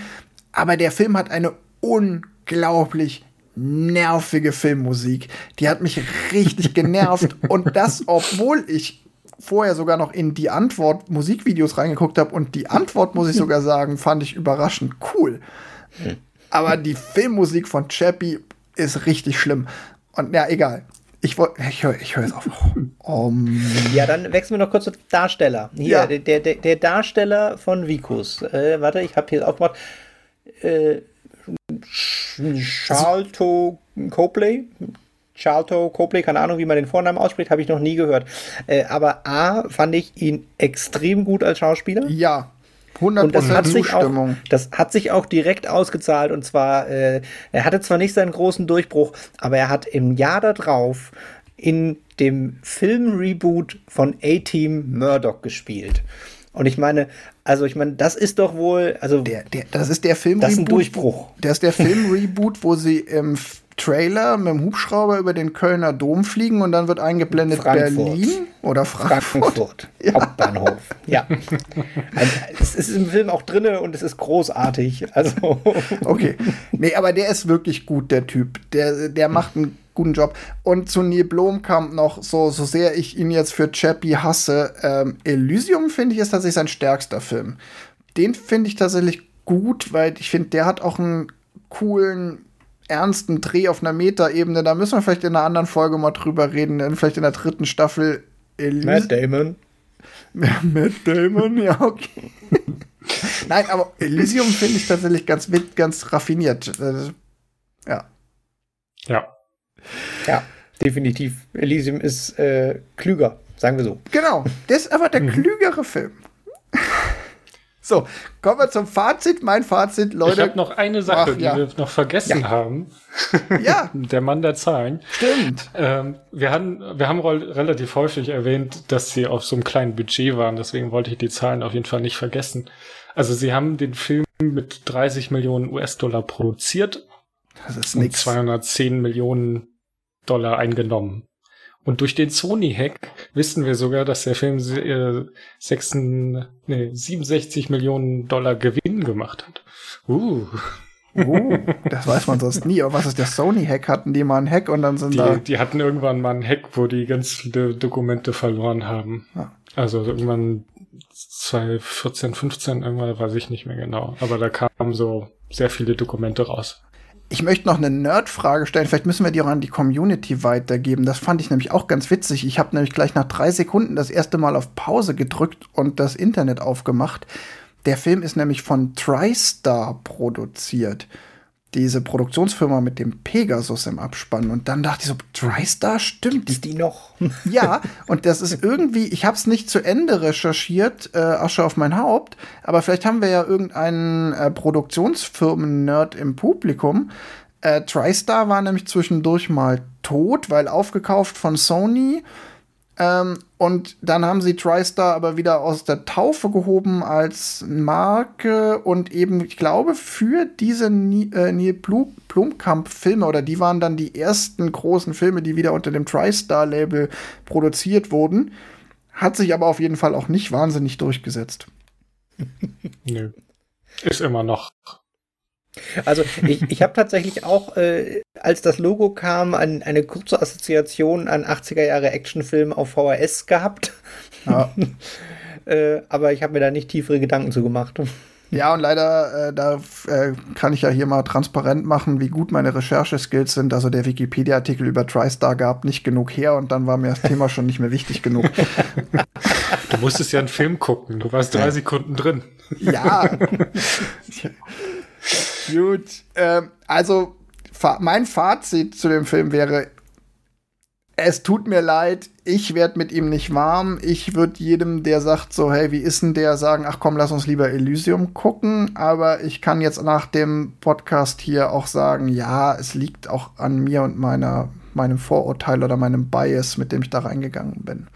Aber der Film hat eine unglaublich nervige Filmmusik. Die hat mich richtig genervt. (laughs) Und das, obwohl ich vorher sogar noch in die Antwort Musikvideos reingeguckt habe und die Antwort, muss ich sogar sagen, fand ich überraschend cool. Aber die Filmmusik von Chappie ist richtig schlimm. Und ja, egal. Ich, woll- ich höre ich hör jetzt auf. Um, Ja, dann wechseln wir noch kurz zu Darsteller. Hier, Ja. der, der, der Darsteller von Vikus. Äh, warte, ich habe hier aufgemacht. Äh, Charlton Copley. Charlton Copley, keine Ahnung, wie man den Vornamen ausspricht, habe ich noch nie gehört. Äh, aber A, fand ich ihn extrem gut als Schauspieler. ja, Und das hat, 100% sich auch, Zustimmung. das hat sich auch direkt ausgezahlt. Und zwar, äh, er hatte zwar nicht seinen großen Durchbruch, aber er hat im Jahr darauf in dem Film-Reboot von A-Team Murdoch gespielt. Und ich meine, also ich meine, das ist doch wohl, also Der, der, das ist der Film Das ist ein Durchbruch. Das ist der Film-Reboot, wo sie im Trailer mit dem Hubschrauber über den Kölner Dom fliegen und dann wird eingeblendet Frankfurt. Berlin oder Frankfurt. Frankfurt, (laughs) Hauptbahnhof. Ja. Also, es ist im Film auch drinne und es ist großartig. Also, Okay. Nee, aber der ist wirklich gut, der Typ. Der, der macht einen guten Job. Und zu Neil Blomkamp noch, so, so sehr ich ihn jetzt für Chappie hasse, ähm, Elysium finde ich ist tatsächlich sein stärkster Film. Den finde ich tatsächlich gut, weil ich finde, der hat auch einen coolen, ernsten Dreh auf einer Metaebene. Da müssen wir vielleicht in einer anderen Folge mal drüber reden, vielleicht in der dritten Staffel. Matt Damon. (laughs) Matt Damon, ja, okay. (laughs) Nein, aber Elysium finde ich tatsächlich ganz, ganz raffiniert. Äh, Ja. Ja. Ja, definitiv. Elysium ist äh, klüger, sagen wir so. Genau, das ist aber der klügere Film. (laughs) So, kommen wir zum Fazit. Mein Fazit, Ich Leute. habe noch eine Sache, Ach, ja. die wir noch vergessen haben. (laughs) ja, Der Mann der Zahlen. stimmt. Ähm, wir hatten, wir haben relativ häufig erwähnt, dass sie auf so einem kleinen Budget waren. Deswegen wollte ich die Zahlen auf jeden Fall nicht vergessen. Also sie haben den Film mit 30 Millionen US-Dollar produziert Das ist und nix. 210 Millionen Dollar eingenommen. Und durch den Sony-Hack wissen wir sogar, dass der Film äh, 6, nee, 67 Millionen Dollar Gewinn gemacht hat. Uh, Uh, das weiß man sonst nie. Aber was ist der Sony-Hack? Hatten die mal einen Hack und dann sind da. die, die hatten irgendwann mal einen Hack, wo die ganz viele Dokumente verloren haben. Ja. Also irgendwann 2014, 15, irgendwann weiß ich nicht mehr genau. Aber da kamen so sehr viele Dokumente raus. Ich möchte noch eine Nerd-Frage stellen. Vielleicht müssen wir die auch an die Community weitergeben. Das fand ich nämlich auch ganz witzig. Ich habe nämlich gleich nach drei Sekunden das erste Mal auf Pause gedrückt und das Internet aufgemacht. Der Film ist nämlich von TriStar produziert. Diese Produktionsfirma mit dem Pegasus im Abspann. Und dann dachte ich so, TriStar stimmt. Ist die noch? (laughs) Ja, und das ist irgendwie, ich habe es nicht zu Ende recherchiert, äh, Asche auf mein Haupt, aber vielleicht haben wir ja irgendeinen äh, Produktionsfirmen-Nerd im Publikum. Äh, TriStar war nämlich zwischendurch mal tot, weil aufgekauft von Sony. Ähm, und dann haben sie TriStar aber wieder aus der Taufe gehoben als Marke und eben, ich glaube, für diese äh, Neil Blum Blumkamp-Filme oder die waren dann die ersten großen Filme, die wieder unter dem TriStar-Label produziert wurden. Hat sich aber auf jeden Fall auch nicht wahnsinnig durchgesetzt. (laughs) Nö. Ist immer noch. Also ich, ich habe tatsächlich auch, äh, als das Logo kam, ein, eine kurze Assoziation an 80er Jahre Actionfilm auf VHS gehabt. Ja, (laughs) Äh, aber ich habe mir da nicht tiefere Gedanken zu gemacht. ja und leider, äh, da äh, kann ich ja hier mal transparent machen, wie gut meine Rechercheskills sind. Also der Wikipedia-Artikel über TriStar gab nicht genug her und dann war mir das Thema schon nicht mehr wichtig genug. Du musstest ja einen Film gucken. Du warst drei Sekunden drin. Ja. (laughs) Gut. Ähm, also, mein Fazit zu dem Film wäre, es tut mir leid, ich werde mit ihm nicht warm. Ich würde jedem, der sagt so, hey, wie ist denn der, sagen, ach komm, lass uns lieber Elysium gucken. Aber ich kann jetzt nach dem Podcast hier auch sagen, ja, es liegt auch an mir und meiner, meinem Vorurteil oder meinem Bias, mit dem ich da reingegangen bin.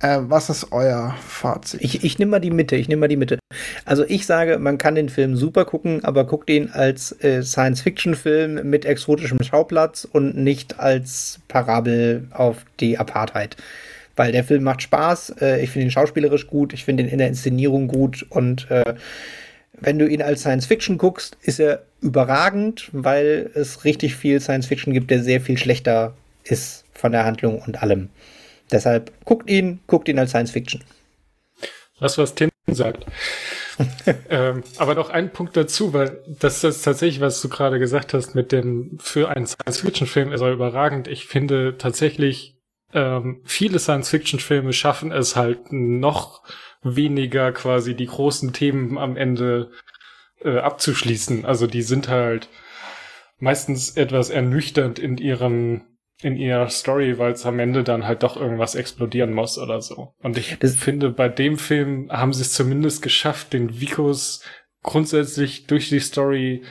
Äh, was ist euer Fazit? Ich, ich nehme mal die Mitte, ich nehme mal die Mitte. Also ich sage, man kann den Film super gucken, aber guckt ihn als äh, Science-Fiction-Film mit exotischem Schauplatz und nicht als Parabel auf die Apartheid. Weil der Film macht Spaß, äh, ich finde ihn schauspielerisch gut, ich finde ihn in der Inszenierung gut und äh, wenn du ihn als Science-Fiction guckst, ist er überragend, weil es richtig viel Science-Fiction gibt, der sehr viel schlechter ist von der Handlung und allem. Deshalb guckt ihn, guckt ihn als Science Fiction. Was, was Tim sagt. (laughs) ähm, aber noch ein Punkt dazu, weil das ist tatsächlich, was du gerade gesagt hast, mit dem für einen Science-Fiction-Film ist er überragend. Ich finde tatsächlich, ähm, viele Science-Fiction-Filme schaffen es halt noch weniger quasi die großen Themen am Ende äh, abzuschließen. Also die sind halt meistens etwas ernüchternd in ihren in ihrer Story, weil es am Ende dann halt doch irgendwas explodieren muss oder so. Und ich das finde, bei dem Film haben sie es zumindest geschafft, den Vikos grundsätzlich durch die Story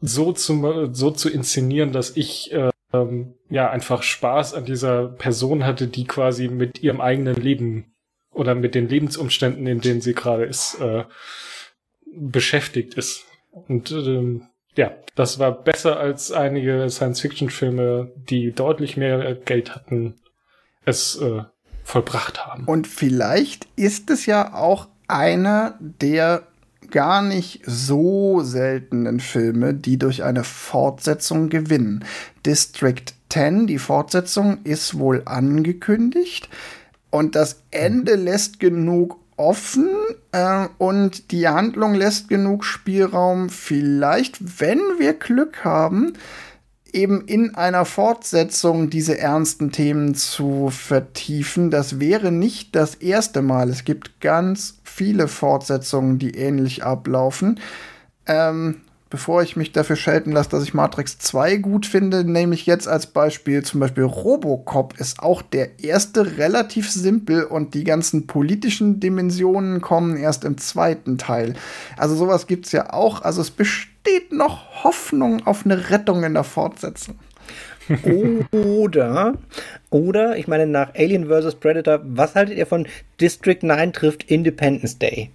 so zu, so zu inszenieren, dass ich ähm, ja einfach Spaß an dieser Person hatte, die quasi mit ihrem eigenen Leben oder mit den Lebensumständen, in denen sie gerade ist, äh, beschäftigt ist. Und ähm, ja, das war besser als einige Science-Fiction-Filme, die deutlich mehr Geld hatten, es äh, vollbracht haben. Und vielleicht ist es ja auch einer der gar nicht so seltenen Filme, die durch eine Fortsetzung gewinnen. District 10, die Fortsetzung, ist wohl angekündigt. Und das Ende lässt genug offen äh, und die Handlung lässt genug Spielraum, vielleicht, wenn wir Glück haben, eben in einer Fortsetzung diese ernsten Themen zu vertiefen. Das wäre nicht das erste Mal. Es gibt ganz viele Fortsetzungen, die ähnlich ablaufen. Ähm, bevor ich mich dafür schelten lasse, dass ich Matrix 2 gut finde, nehme ich jetzt als Beispiel zum Beispiel Robocop ist auch der erste relativ simpel und die ganzen politischen Dimensionen kommen erst im zweiten Teil. Also sowas gibt es ja auch. Also es besteht noch Hoffnung auf eine Rettung in der Fortsetzung. oder, oder, ich meine, nach Alien vs. Predator, was haltet ihr von District 9 trifft Independence Day?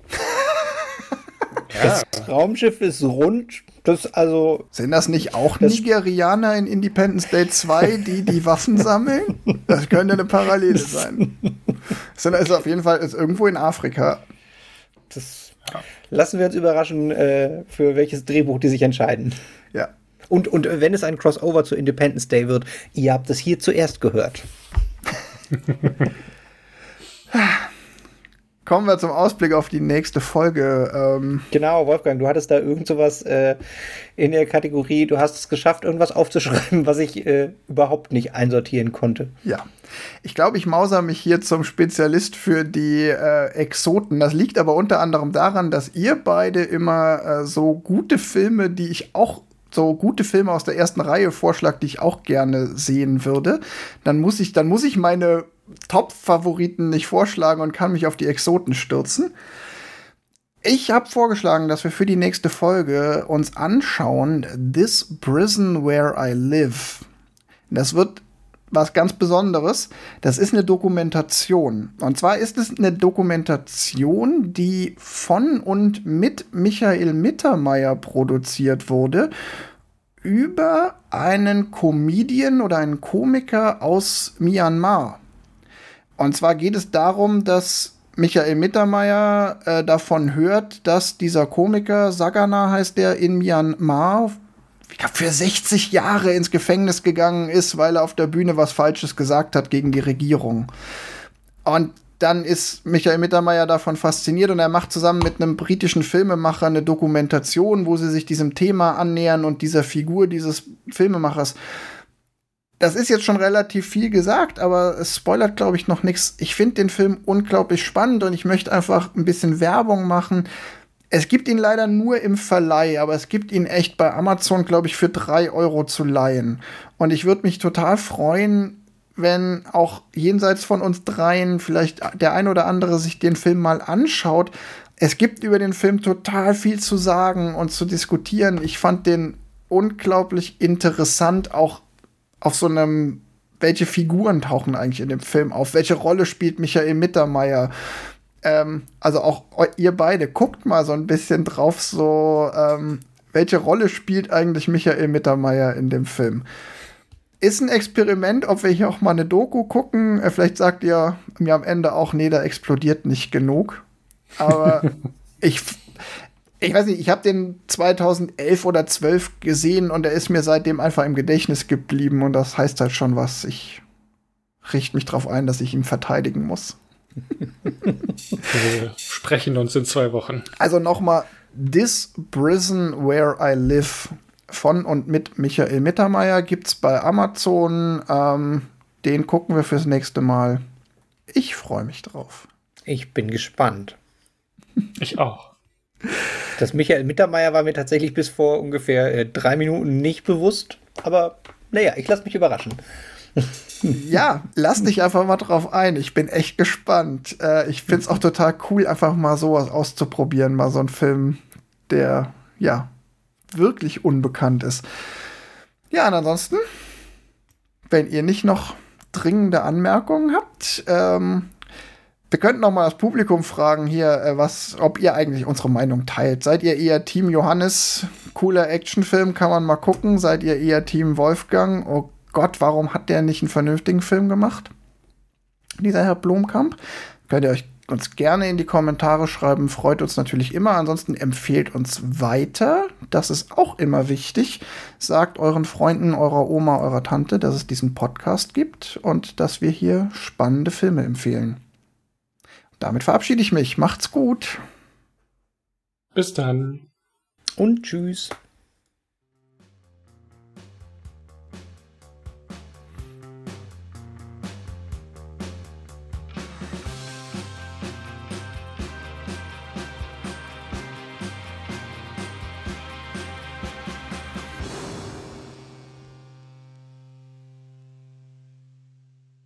Das Raumschiff ist rund. Das also. Sind das nicht auch das Nigerianer in Independence Day 2, die die Waffen sammeln? Das könnte eine Parallele sein. Das ist auf jeden Fall ist irgendwo in Afrika. Das lassen wir uns überraschen, äh, für welches Drehbuch die sich entscheiden. Ja. Und, und wenn es ein Crossover zu Independence Day wird, ihr habt es hier zuerst gehört. (laughs) Kommen wir zum Ausblick auf die nächste Folge. Ähm genau, Wolfgang, du hattest da irgend sowas äh, in der Kategorie, du hast es geschafft, irgendwas aufzuschreiben, (laughs) was ich äh, überhaupt nicht einsortieren konnte. Ja. Ich glaube, ich mauser mich hier zum Spezialist für die äh, Exoten. Das liegt aber unter anderem daran, dass ihr beide immer äh, so gute Filme, die ich auch so gute Filme aus der ersten Reihe vorschlagt, die ich auch gerne sehen würde, dann muss ich, dann muss ich meine Top-Favoriten nicht vorschlagen und kann mich auf die Exoten stürzen. Ich habe vorgeschlagen, dass wir für die nächste Folge uns anschauen This Prison Where I Live. Das wird was ganz Besonderes. Das ist eine Dokumentation. Und zwar ist es eine Dokumentation, die von und mit Michael Mittermeier produziert wurde über einen Comedian oder einen Komiker aus Myanmar. Und zwar geht es darum, dass Michael Mittermeier äh, davon hört, dass dieser Komiker, Sagana heißt der, in Myanmar, für 60 Jahre ins Gefängnis gegangen ist, weil er auf der Bühne was Falsches gesagt hat gegen die Regierung. Und dann ist Michael Mittermeier davon fasziniert und er macht zusammen mit einem britischen Filmemacher eine Dokumentation, wo sie sich diesem Thema annähern und dieser Figur dieses Filmemachers das ist jetzt schon relativ viel gesagt, aber es spoilert, glaube ich, noch nichts. Ich finde den Film unglaublich spannend und ich möchte einfach ein bisschen Werbung machen. Es gibt ihn leider nur im Verleih, aber es gibt ihn echt bei Amazon, glaube ich, für drei Euro zu leihen. Und ich würde mich total freuen, wenn auch jenseits von uns dreien vielleicht der ein oder andere sich den Film mal anschaut. Es gibt über den Film total viel zu sagen und zu diskutieren. Ich fand den unglaublich interessant, auch auf so einem, welche Figuren tauchen eigentlich in dem Film auf? Welche Rolle spielt Michael Mittermeier? Ähm, also auch ihr beide, guckt mal so ein bisschen drauf, so, ähm, welche Rolle spielt eigentlich Michael Mittermeier in dem Film? Ist ein Experiment, ob wir hier auch mal eine Doku gucken. Äh, vielleicht sagt ihr mir am Ende auch, nee, da explodiert nicht genug. Aber (laughs) ich, ich weiß nicht, ich habe den 2011 oder 12 gesehen und er ist mir seitdem einfach im Gedächtnis geblieben und das heißt halt schon was. Ich richte mich darauf ein, dass ich ihn verteidigen muss. (laughs) Wir sprechen uns in zwei Wochen. Also nochmal, This Prison Where I Live von und mit Michael Mittermeier gibt's bei Amazon. Ähm, den gucken wir fürs nächste Mal. Ich freue mich drauf. Ich bin gespannt. Ich auch. (laughs) Das Michael Mittermeier war mir tatsächlich bis vor ungefähr äh, drei Minuten nicht bewusst. Aber naja, ich lasse mich überraschen. (laughs) ja, lass dich einfach mal drauf ein. Ich bin echt gespannt. Äh, ich finde es auch total cool, einfach mal sowas auszuprobieren. Mal so ein Film, der, ja, wirklich unbekannt ist. Ja, und ansonsten, wenn ihr nicht noch dringende Anmerkungen habt, ähm, wir könnten noch mal das Publikum fragen hier, äh, was, ob ihr eigentlich unsere Meinung teilt. Seid ihr eher Team Johannes? Cooler Actionfilm, kann man mal gucken. Seid ihr eher Team Wolfgang? Oh Gott, warum hat der nicht einen vernünftigen Film gemacht? Dieser Herr Blomkamp. Könnt ihr euch uns gerne in die Kommentare schreiben, freut uns natürlich immer. Ansonsten empfehlt uns weiter. Das ist auch immer wichtig. Sagt euren Freunden, eurer Oma, eurer Tante, dass es diesen Podcast gibt und dass wir hier spannende Filme empfehlen. Damit verabschiede ich mich. Macht's gut. Bis dann. Und tschüss.